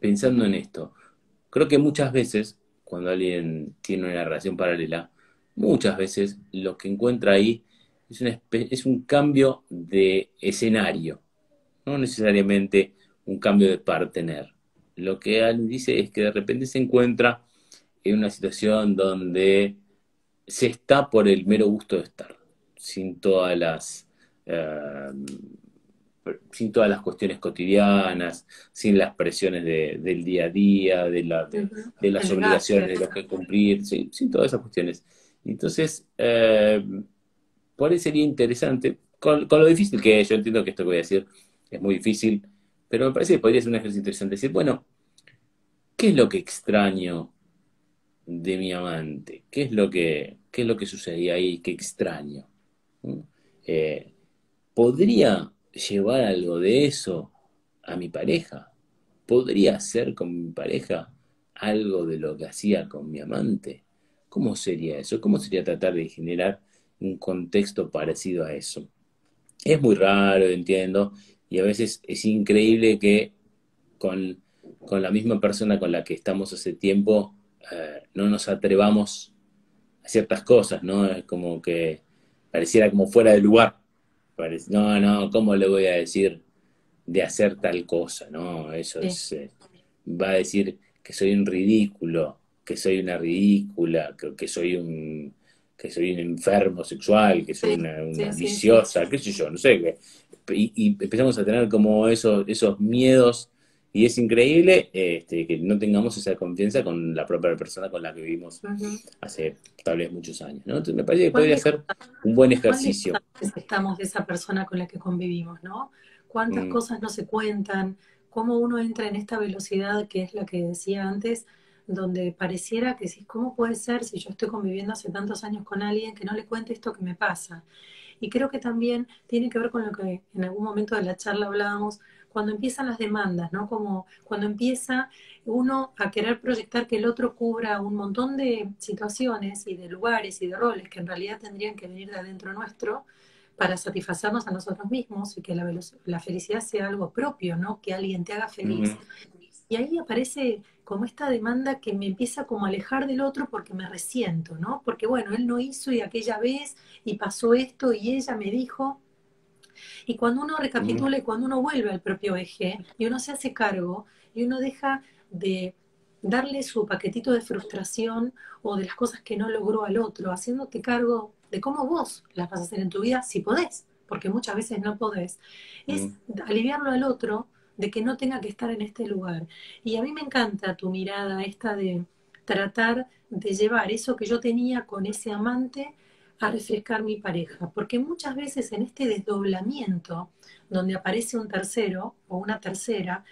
pensando en esto, creo que muchas veces, cuando alguien tiene una relación paralela, muchas veces lo que encuentra ahí es, es un cambio de escenario, no necesariamente un cambio de partener. Lo que alguien dice es que de repente se encuentra en una situación donde se está por el mero gusto de estar, sin todas las eh, sin todas las cuestiones cotidianas, sin las presiones del día a día, de, las obligaciones de lo que cumplir, sin, todas esas cuestiones. Entonces, eh, por ahí sería interesante, con, lo difícil que es, yo entiendo que esto que voy a decir es muy difícil, pero me parece que podría ser un ejercicio interesante. Decir, bueno, ¿qué es lo que extraño de mi amante? ¿Qué es lo que, qué es lo que sucedía ahí? Qué extraño. Eh, ¿Podría llevar algo de eso a mi pareja? ¿Podría hacer con mi pareja algo de lo que hacía con mi amante? ¿Cómo sería eso? ¿Cómo sería tratar de generar un contexto parecido a eso? Es muy raro, entiendo, y a veces es increíble que con, con la misma persona con la que estamos hace tiempo eh, no nos atrevamos a ciertas cosas, ¿no? Es como que pareciera como fuera de lugar. no, no, ¿cómo le voy a decir de hacer tal cosa? No, eso es, eh, va a decir que soy un ridículo, que soy una ridícula, que, soy un que soy un enfermo sexual, que soy una, viciosa, qué sé yo, no sé. y, y, empezamos a tener como esos, esos miedos y es increíble este, que no tengamos esa confianza con la propia persona con la que vivimos hace tal vez muchos años. ¿no? Entonces me parece que podría ser un buen ejercicio. Estamos de esa persona con la que convivimos, ¿no? Cuántas mm. cosas no se cuentan, cómo uno entra en esta velocidad que es la que decía antes, donde pareciera que si, ¿cómo puede ser si yo estoy conviviendo hace tantos años con alguien que no le cuente esto que me pasa? Y creo que también tiene que ver con lo que en algún momento de la charla hablábamos, cuando empiezan las demandas, ¿no? Como cuando empieza uno a querer proyectar que el otro cubra un montón de situaciones y de lugares y de roles que en realidad tendrían que venir de adentro nuestro para satisfacernos a nosotros mismos y que la, felicidad sea algo propio, ¿no? Que alguien te haga feliz. Y ahí aparece como esta demanda que me empieza como a alejar del otro porque me resiento, ¿no? Porque bueno, él no hizo y aquella vez y pasó esto y ella me dijo, y cuando uno recapitula y cuando uno vuelve al propio eje y uno se hace cargo y uno deja de darle su paquetito de frustración o de las cosas que no logró al otro, haciéndote cargo de cómo vos las vas a hacer en tu vida, si podés, porque muchas veces no podés, es aliviarlo al otro de que no tenga que estar en este lugar. Y a mí me encanta tu mirada esta de tratar de llevar eso que yo tenía con ese amante a refrescar mi pareja, porque muchas veces en este desdoblamiento, donde aparece un tercero o una tercera,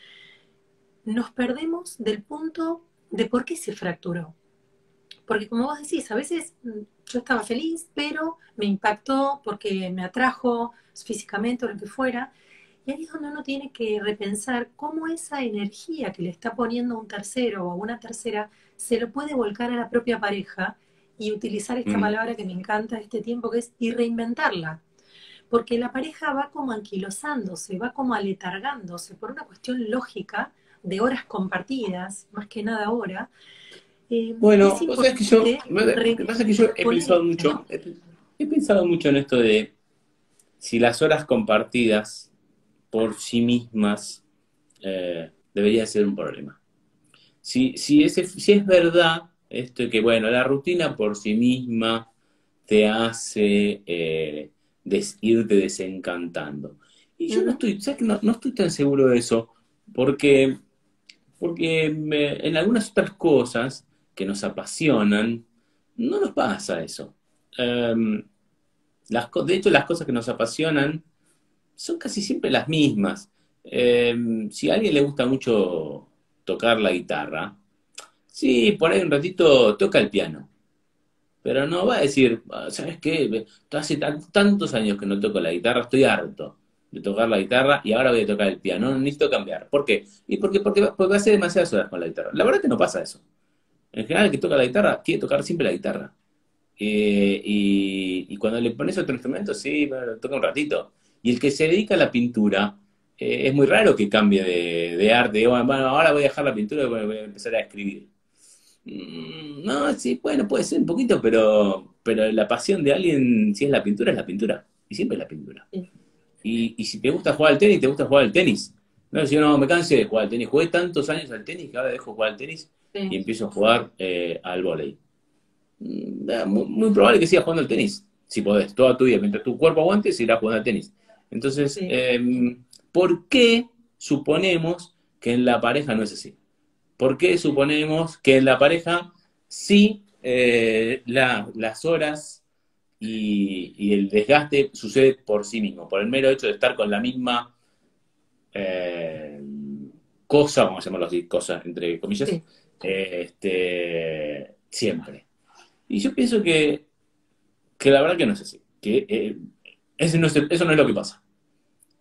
nos perdemos del punto de por qué se fracturó. Porque como vos decís, a veces mm, yo estaba feliz, pero me impactó porque me atrajo físicamente o lo que fuera. Y ahí es donde uno tiene que repensar cómo esa energía que le está poniendo un tercero o a una tercera se lo puede volcar a la propia pareja y utilizar esta mm. palabra que me encanta de este tiempo, que es y reinventarla. Porque la pareja va como anquilosándose, va como aletargándose por una cuestión lógica de horas compartidas, más que nada ahora. Eh, bueno, o sea, que yo, pasa que yo he pensado mucho, he, pensado mucho en esto de si las horas compartidas por sí mismas eh, debería ser un problema. Si, si, ese, si es verdad esto que, bueno, la rutina por sí misma te hace eh, irte desencantando. Y yo no estoy, ¿sabes no, no, estoy tan seguro de eso, porque, porque en algunas otras cosas que nos apasionan, no nos pasa eso. Em, las, de hecho, las cosas que nos apasionan son casi siempre las mismas. Em, si a alguien le gusta mucho tocar la guitarra, sí, por ahí un ratito toca el piano. Pero no va a decir, ah, ¿sabes qué? Hace tantos años que no toco la guitarra, estoy harto de tocar la guitarra y ahora voy a tocar el piano, no necesito cambiar. ¿Por qué? Y porque, porque, porque ser demasiadas horas con la guitarra. La verdad es que no pasa eso. En general, el que toca la guitarra quiere tocar siempre la guitarra. Eh, y, cuando le pones otro instrumento, sí, toca un ratito. Y el que se dedica a la pintura, eh, es muy raro que cambie de, arte. Bueno, ahora voy a dejar la pintura y voy a empezar a escribir. Mm, no, sí, bueno, puede ser un poquito, pero, pero la pasión de alguien, si es la pintura, es la pintura. Y siempre es la pintura. Y, y si te gusta jugar al tenis, te gusta jugar al tenis. No, si yo no me cansé de jugar al tenis. Jugué tantos años al tenis que ahora dejo jugar al tenis y empiezo a jugar eh, al volei. Mm, muy, probable que sigas jugando al tenis, si podés, toda tu vida. Mientras tu cuerpo aguante, irás jugando al tenis. Entonces, em, ¿por qué suponemos que en la pareja no es así? ¿Por qué suponemos que en la pareja sí eh, las horas y, el desgaste sucede por sí mismo, por el mero hecho de estar con la misma eh, cosa, vamos a llamarlo así, cosa entre comillas, este, siempre. Y yo pienso que, que la verdad que no es así, que eh, eso, no es, eso no es lo que pasa.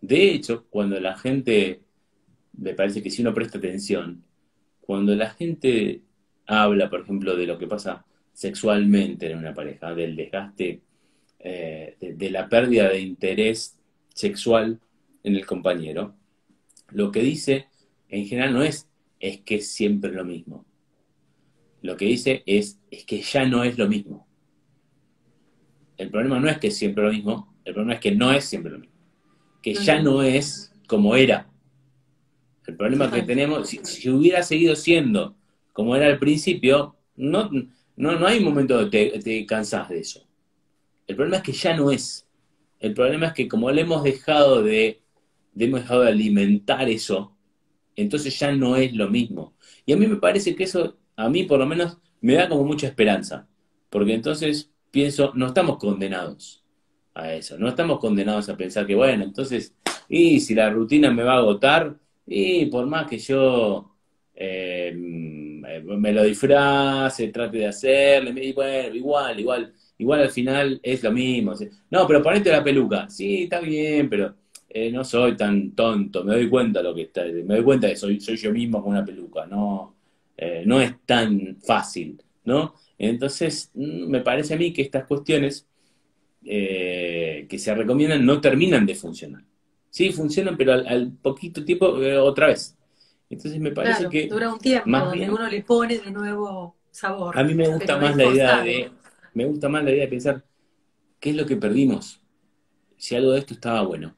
De hecho, cuando la gente, me parece que si uno presta atención, cuando la gente habla, por ejemplo, de lo que pasa sexualmente en una pareja, del desgaste, eh, de, la pérdida de interés sexual en el compañero, lo que dice en general no es es que es siempre lo mismo. Lo que dice es, es que ya no es lo mismo. El problema no es que es siempre lo mismo, el problema es que no es siempre lo mismo. Que ya no es como era. El problema que tenemos, si, hubiera seguido siendo como era al principio, no, no, no hay momento donde te, te cansás de eso. El problema es que ya no es. El problema es que como le hemos dejado de, hemos dejado de alimentar eso, entonces ya no es lo mismo. Y a mí me parece que eso, a mí por lo menos, me da como mucha esperanza, porque entonces pienso, no estamos condenados a eso, no estamos condenados a pensar que, bueno, entonces, y si la rutina me va a agotar, y por más que yo eh, me lo disfrace, trate de hacerle, bueno, igual, igual, igual al final es lo mismo. No, pero ponete la peluca, sí, está bien, pero eh, no soy tan tonto, me doy cuenta lo que está, me doy cuenta de soy, soy yo mismo con una peluca, no, eh, no es tan fácil, ¿no? Entonces, mm, me parece a mí que estas cuestiones que se recomiendan no terminan de funcionar. Sí, funcionan, pero al, poquito tiempo otra vez. Entonces me parece que... Dura un tiempo, más donde uno le pone de nuevo sabor. A mí me gusta más la idea de... Me gusta más la idea de pensar, ¿qué es lo que perdimos? Si algo de esto estaba bueno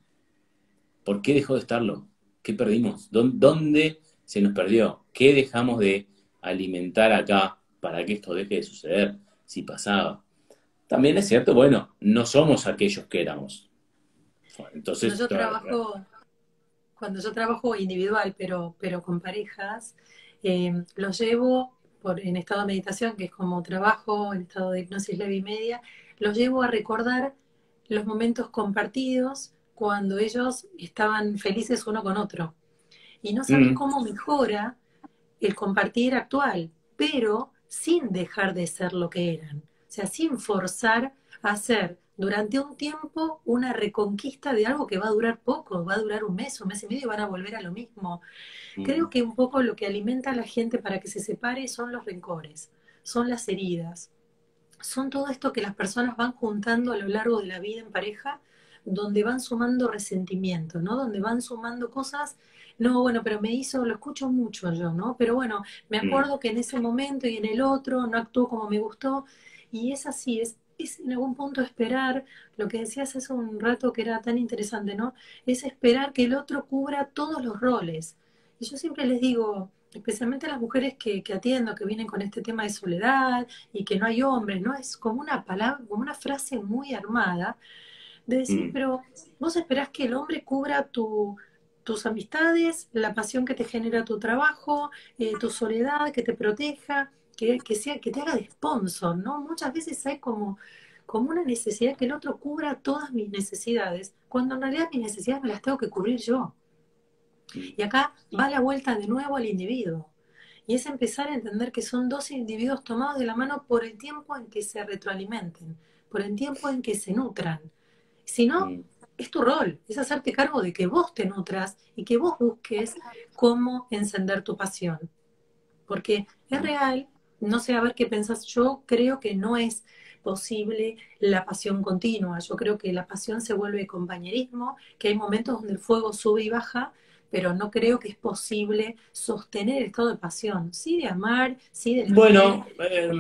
¿Por qué dejó de estarlo? ¿Qué perdimos? ¿Dónde se nos perdió? ¿Qué dejamos de alimentar acá para que esto deje de suceder? Si pasaba. También es cierto, bueno, no somos aquellos que éramos. Entonces, cuando yo trabajo, cuando yo trabajo individual, pero, pero con parejas, eh, los llevo por, en estado de meditación, que es como trabajo, en estado de hipnosis leve y media, los llevo a recordar los momentos compartidos cuando ellos estaban felices uno con otro. y no sabes Mm. cómo mejora el compartir actual, pero sin dejar de ser lo que eran. O sea, sin forzar a hacer durante un tiempo una reconquista de algo que va a durar poco, va a durar un mes, un mes y medio y van a volver a lo mismo. Creo Mm. que un poco lo que alimenta a la gente para que se separe son los rencores, son las heridas, son todo esto que las personas van juntando a lo largo de la vida en pareja, donde van sumando resentimiento, ¿no? Donde van sumando cosas, no, bueno, pero me hizo, lo escucho mucho yo, ¿no? Pero bueno, me Mm. acuerdo que en ese momento y en el otro no actuó como me gustó, y es así, es, es en algún punto esperar, lo que decías hace un rato que era tan interesante, ¿no? Es esperar que el otro cubra todos los roles. Y yo siempre les digo, especialmente a las mujeres que, que atiendo, que vienen con este tema de soledad y que no hay hombres, ¿no? Es como una palabra, como una frase muy armada de decir, Mm. pero vos esperás que el hombre cubra tu, tus amistades, la pasión que te genera tu trabajo, eh, tu soledad, que te proteja, que, que sea, que te haga de sponsor, ¿no? Muchas veces hay como, como una necesidad que el otro cubra todas mis necesidades, cuando en realidad mis necesidades me las tengo que cubrir yo. Y acá va la vuelta de nuevo al individuo. Y es empezar a entender que son dos individuos tomados de la mano por el tiempo en que se retroalimenten, por el tiempo en que se nutran. Si no, es tu rol, es hacerte cargo de que vos te nutras y que vos busques cómo encender tu pasión. Porque es real, no sé a ver qué pensás, yo creo que no es posible la pasión continua, yo creo que la pasión se vuelve compañerismo, que hay momentos donde el fuego sube y baja, pero no creo que es posible sostener el estado de pasión, sí de amar, sí de... Bueno, eh,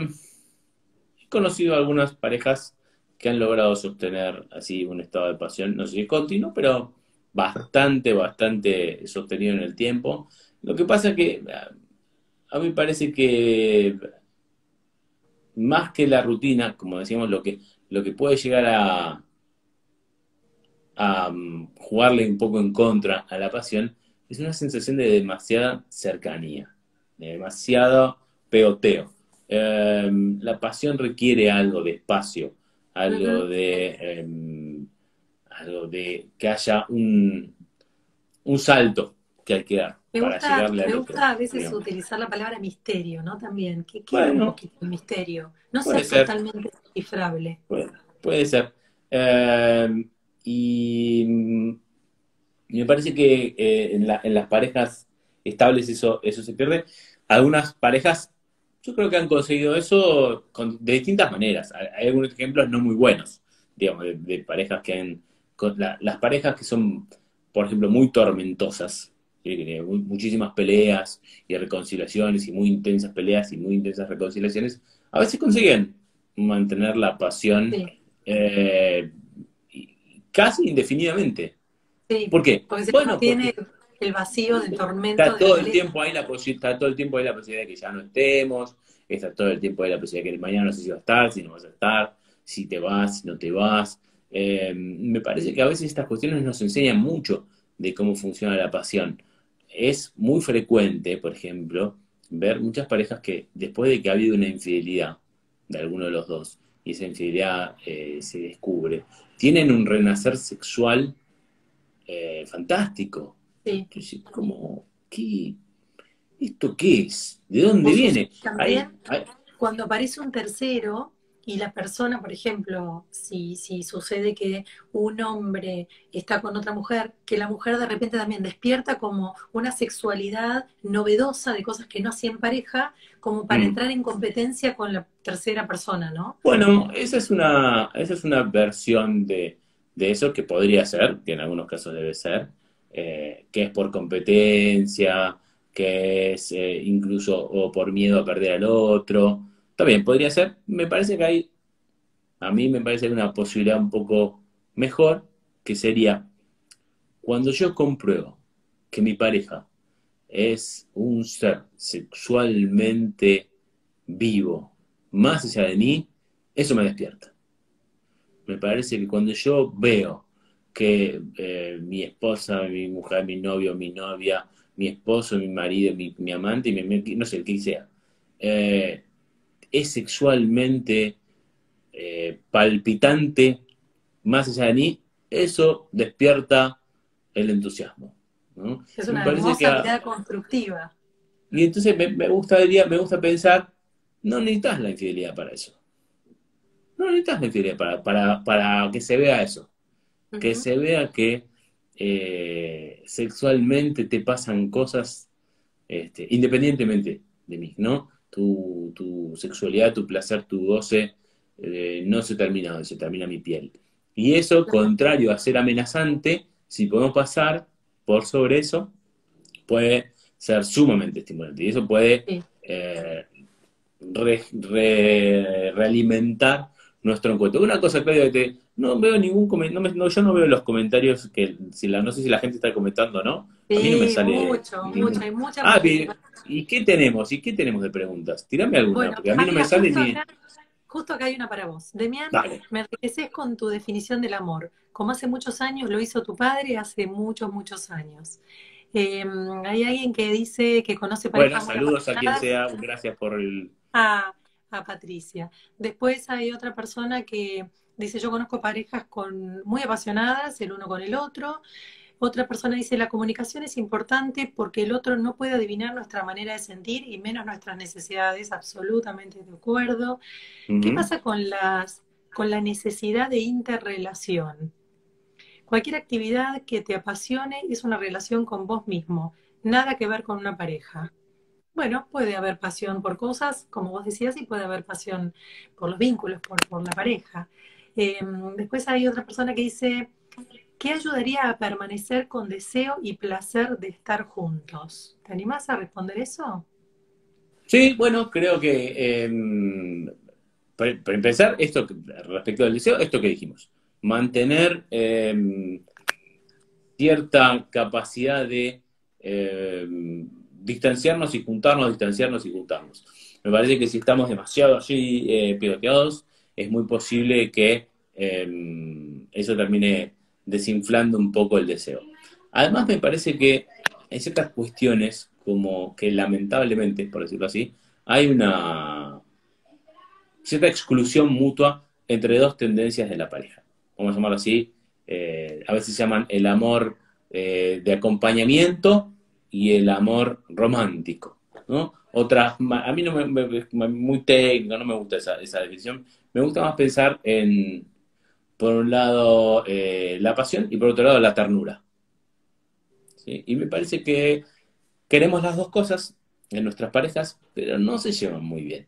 he conocido algunas parejas que han logrado sostener así un estado de pasión, no sé si es continuo, pero bastante, bastante sostenido en el tiempo. Lo que pasa es que a- mí parece que más que la rutina, como decíamos, lo que, lo que puede llegar a, a mm, jugarle un poco en contra a la pasión es una sensación de demasiada cercanía, de demasiado peoteo. Eh, la pasión requiere algo de espacio, algo de eh, algo de que haya un, un salto que hay que dar Me gusta, me a veces digamos. utilizar la palabra misterio, ¿no? También, que quede un poquito misterio, no ser ser, totalmente descifrable. puede, puede ser. Eh, y mm, y me parece que eh, en la- en las parejas estables eso, eso se pierde. Algunas parejas, yo creo que han conseguido eso con- de distintas maneras. Hay, hay algunos ejemplos no muy buenos, digamos, de, de parejas que han... con- la- las parejas que son, por ejemplo, muy tormentosas, muchísimas peleas y reconciliaciones y muy intensas peleas y muy intensas reconciliaciones, a veces consiguen mantener la pasión Sí, eh, casi indefinidamente. sí, ¿Por qué? porque Bueno, porque tiene el vacío del tormento está de todo el pelea. tiempo ahí la está todo el tiempo ahí la posibilidad de que ya no estemos, está todo el tiempo ahí la posibilidad de que mañana no sé si va a estar, si no vas a estar, si te vas, si no te vas. Eh, me parece que a veces estas cuestiones nos enseñan mucho de cómo funciona la pasión. Es muy frecuente, por ejemplo, ver muchas parejas que después de que ha habido una infidelidad de alguno de los dos y esa infidelidad eh, se descubre, tienen un renacer sexual eh, fantástico. Sí. Entonces, como, ¿qué? ¿Esto qué es? ¿De dónde viene? Hay, también hay- cuando aparece un tercero y la persona, por ejemplo, si, si sucede que un hombre está con otra mujer, que la mujer de repente también despierta como una sexualidad novedosa de cosas que no hacía en pareja, como para Mm. entrar en competencia con la tercera persona, ¿no? Bueno, esa es una, esa es una versión de, de eso que podría ser, que en algunos casos debe ser, eh, que es por competencia, que es eh, incluso o por miedo a perder al otro. También podría ser, me parece que hay, a mí me parece una posibilidad un poco mejor, que sería cuando yo compruebo que mi pareja es un ser sexualmente vivo, más allá de mí, eso me despierta. Me parece que cuando yo veo que eh, mi esposa, mi mujer, mi novio, mi novia, mi esposo, mi marido, mi, mi amante, mi- mi- no sé, el que sea, eh, es sexualmente eh, palpitante más allá de mí, eso despierta el entusiasmo. Es una hermosa mirada constructiva. Y entonces me, gustaría, me gusta pensar, no necesitas la infidelidad para eso. No necesitas la infidelidad para, para, que se vea eso. Que se vea que eh, sexualmente te pasan cosas este, independientemente de mí, ¿no? Tu, sexualidad, tu placer, tu goce, eh, no se termina se termina mi piel. Y eso, contrario a ser amenazante, si podemos pasar por sobre eso, puede ser sumamente estimulante. Y eso puede eh, realimentar nuestro encuentro. Una cosa, Claudia, que no veo ningún comentario, no, yo no veo los comentarios que, si la, no sé si la gente está comentando no. a mí no me sale. Mucho, mucho, hay mucha Ah, ¿y qué tenemos? ¿Y qué tenemos de preguntas? Tirame alguna, porque a mí no me sale ni. justo acá hay una para vos. Demian, me enriqueces con tu definición del amor. Como hace muchos años lo hizo tu padre, hace muchos, muchos años. Em, hay alguien que dice que conoce parejas. Bueno, saludos a quien sea, gracias por el. A, a Patricia. Después hay otra persona que dice: Yo conozco parejas con, muy apasionadas, el uno con el otro. Otra persona dice: La comunicación es importante porque el otro no puede adivinar nuestra manera de sentir y menos nuestras necesidades. Absolutamente de acuerdo. ¿Qué pasa con, las, con la necesidad de interrelación? Cualquier actividad que te apasione es una relación con vos mismo, nada que ver con una pareja. Bueno, puede haber pasión por cosas, como vos decías, y puede haber pasión por los vínculos, por, la pareja. Em, después hay otra persona que dice, ¿qué ayudaría a permanecer con deseo y placer de estar juntos? ¿Te animás a responder eso? Sí, bueno, creo que em, para, empezar, esto respecto al deseo, esto que dijimos mantener em, cierta capacidad de distanciarnos y juntarnos, distanciarnos y juntarnos. Me parece que si estamos demasiado allí eh, es muy posible que em, eso termine desinflando un poco el deseo. Además, me parece que hay ciertas cuestiones como que lamentablemente, por decirlo así, hay una cierta exclusión mutua entre dos tendencias de la pareja vamos a llamarlo así, eh, a veces se llaman el amor eh, de acompañamiento y el amor romántico, ¿no? A mí no me, muy técnico, no me gusta esa, esa, definición, me gusta más pensar en, por un lado, eh, la pasión y por otro lado, la ternura. Y me parece que queremos las dos cosas en nuestras parejas, pero no se llevan muy bien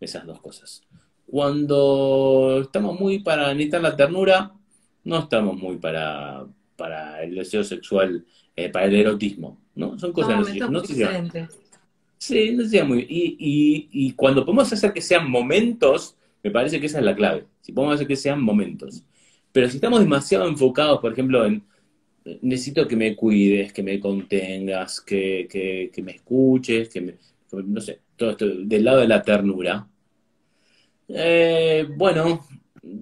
esas dos cosas. Cuando estamos muy para necesitar la ternura, no estamos muy para, para el deseo sexual, eh, para el erotismo, ¿no? Son cosas no, no Sí, no se muy y, y, y cuando podemos hacer que sean momentos, me parece que esa es la clave. Si podemos hacer que sean momentos. Pero si estamos demasiado enfocados, por ejemplo, en necesito que me cuides, que me contengas, que, que, que me escuches, que me, no sé, todo esto del lado de la ternura, eh, bueno,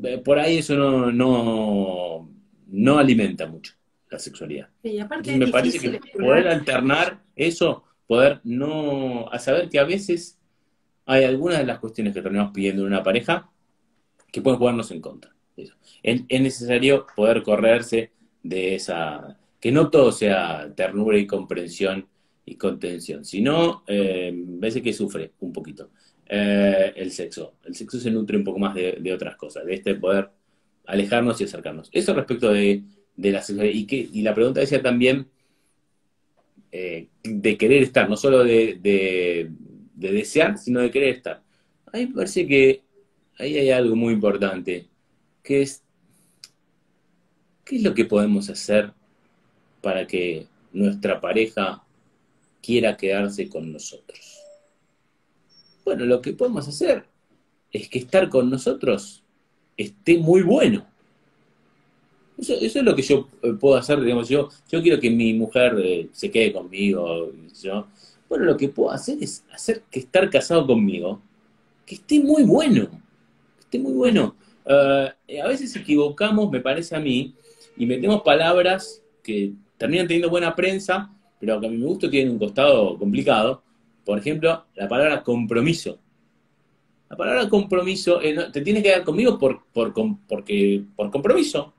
eh, por ahí eso no, no, alimenta mucho la sexualidad. Y aparte me parece que poder alternar eso, poder no, a saber que a veces hay algunas de las cuestiones que terminamos pidiendo en una pareja que pueden jugarnos en contra. Es, necesario poder correrse de esa, que no todo sea ternura y comprensión y contención, sino eh, veces que sufre un poquito. Eh, el sexo. El sexo se nutre un poco más de, otras cosas, de este poder alejarnos y acercarnos. Eso respecto de, la sexualidad. Y, que, y la pregunta decía también eh, de querer estar, no solo de, desear, sino de querer estar. A mí me parece que ahí hay algo muy importante, que es, ¿qué es lo que podemos hacer para que nuestra pareja quiera quedarse con nosotros? Bueno, lo que podemos hacer es que estar con nosotros esté muy bueno. Eso, es lo que yo eh, puedo hacer, digamos, yo, yo quiero que mi mujer eh, se quede conmigo. Yo, bueno, lo que puedo hacer es hacer que estar casado conmigo, que esté muy bueno, que esté muy bueno. Eh, a veces equivocamos, me parece a mí, y metemos palabras que terminan teniendo buena prensa, pero que a mi gusto tienen un costado complicado, por ejemplo, la palabra compromiso. La palabra compromiso, eh, te tienes que dar conmigo por, por, por compromiso.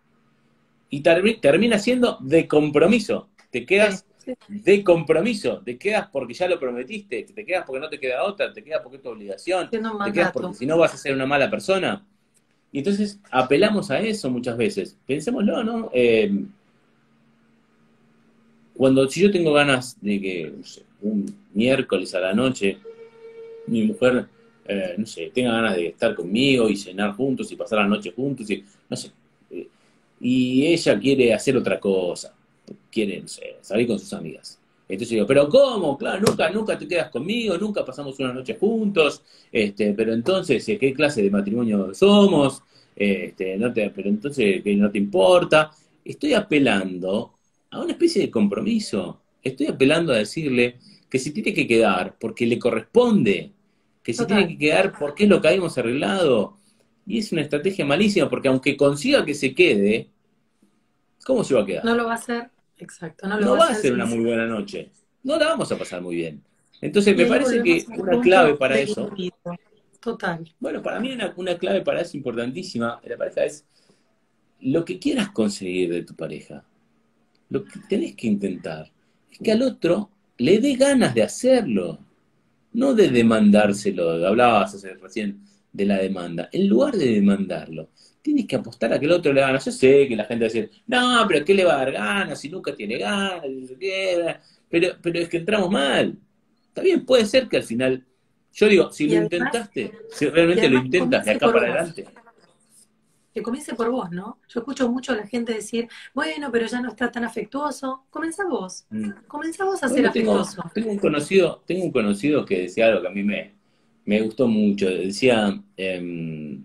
Y termina siendo de compromiso. Te quedas de compromiso, te quedas porque ya lo prometiste, te quedas porque no te queda otra, te quedas porque es tu obligación, te quedas porque si no vas a ser una mala persona. Y entonces apelamos a eso muchas veces. Pensémoslo, ¿no? Eh, cuando si yo tengo ganas de que, no sé, un miércoles a la noche, mi mujer, eh, no sé, tenga ganas de estar conmigo y cenar juntos y pasar la noche juntos, y no sé, eh, y ella quiere hacer otra cosa, quiere, no sé, salir con sus amigas. Entonces digo, pero ¿cómo? Claro, nunca, nunca te quedas conmigo, nunca pasamos una noche juntos, este, pero entonces, ¿qué clase de matrimonio somos? Este, no te, pero entonces, ¿qué no te importa? Estoy apelando a una especie de compromiso. Estoy apelando a decirle que se tiene que quedar porque le corresponde, que se tiene que quedar porque es lo que habíamos arreglado. Y es una estrategia malísima porque aunque consiga que se quede, ¿cómo se va a quedar? No lo va a hacer, exacto. No, va, a ser una muy buena noche. No la vamos a pasar muy bien. Entonces me parece que una clave para eso... Total. Bueno, para mí una, una clave para eso importantísima de la pareja es lo que quieras conseguir de tu pareja lo que tenés que intentar es que al otro le dé ganas de hacerlo, no de demandárselo. Hablabas hace recién de la demanda. En lugar de demandarlo, tienes que apostar a que el otro le gane. Yo sé que la gente va a decir, no, pero ¿qué le va a dar ganas si nunca tiene ganas? Pero, pero es que entramos mal. Está bien, puede ser que al final. Yo digo, si lo intentaste, si realmente lo intentas de acá para adelante que comience por vos, ¿no? Yo escucho mucho a la gente decir, bueno, pero ya no está tan afectuoso. Comenzá vos. Mm. Comenzá vos a ser afectuoso. Tengo un conocido, tengo un conocido que decía algo que a mí me, me gustó mucho. Decía, em,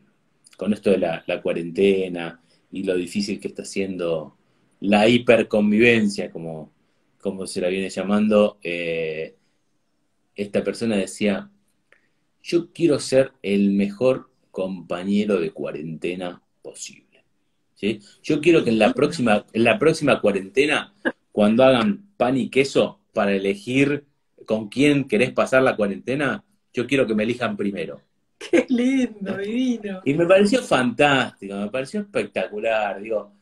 con esto de la, cuarentena y lo difícil que está siendo la hiperconvivencia, como, como se la viene llamando, eh, esta persona decía, yo quiero ser el mejor compañero de cuarentena posible. ¿sí? Yo quiero que en la próxima, en la próxima cuarentena, cuando hagan pan y queso para elegir con quién querés pasar la cuarentena, yo quiero que me elijan primero. Qué lindo, divino. Y me pareció fantástico, me pareció espectacular. Digo,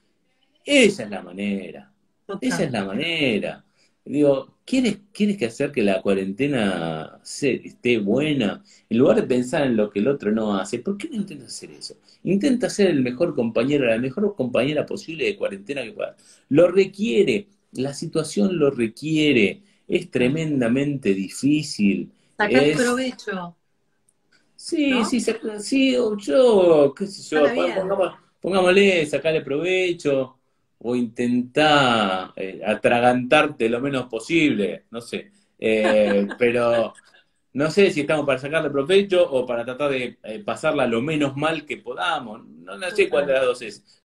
esa es la manera. Esa es la manera. Digo, ¿quieres, ¿quieres que hacer que la cuarentena esté buena? En lugar de pensar en lo que el otro no hace, ¿por qué no intentas hacer eso? Intenta ser el mejor compañero, la mejor compañera posible de cuarentena que puedas. Lo requiere, la situación lo requiere, es tremendamente difícil. Sacar provecho. Sí, sí, sí, yo, qué sé yo, pongámosle, sacarle provecho o intentar eh, atragantarte lo menos posible, no sé. Eh, pero no sé si estamos para sacarle provecho o para tratar de eh, pasarla lo menos mal que podamos. No, no sé cuál de las dos es.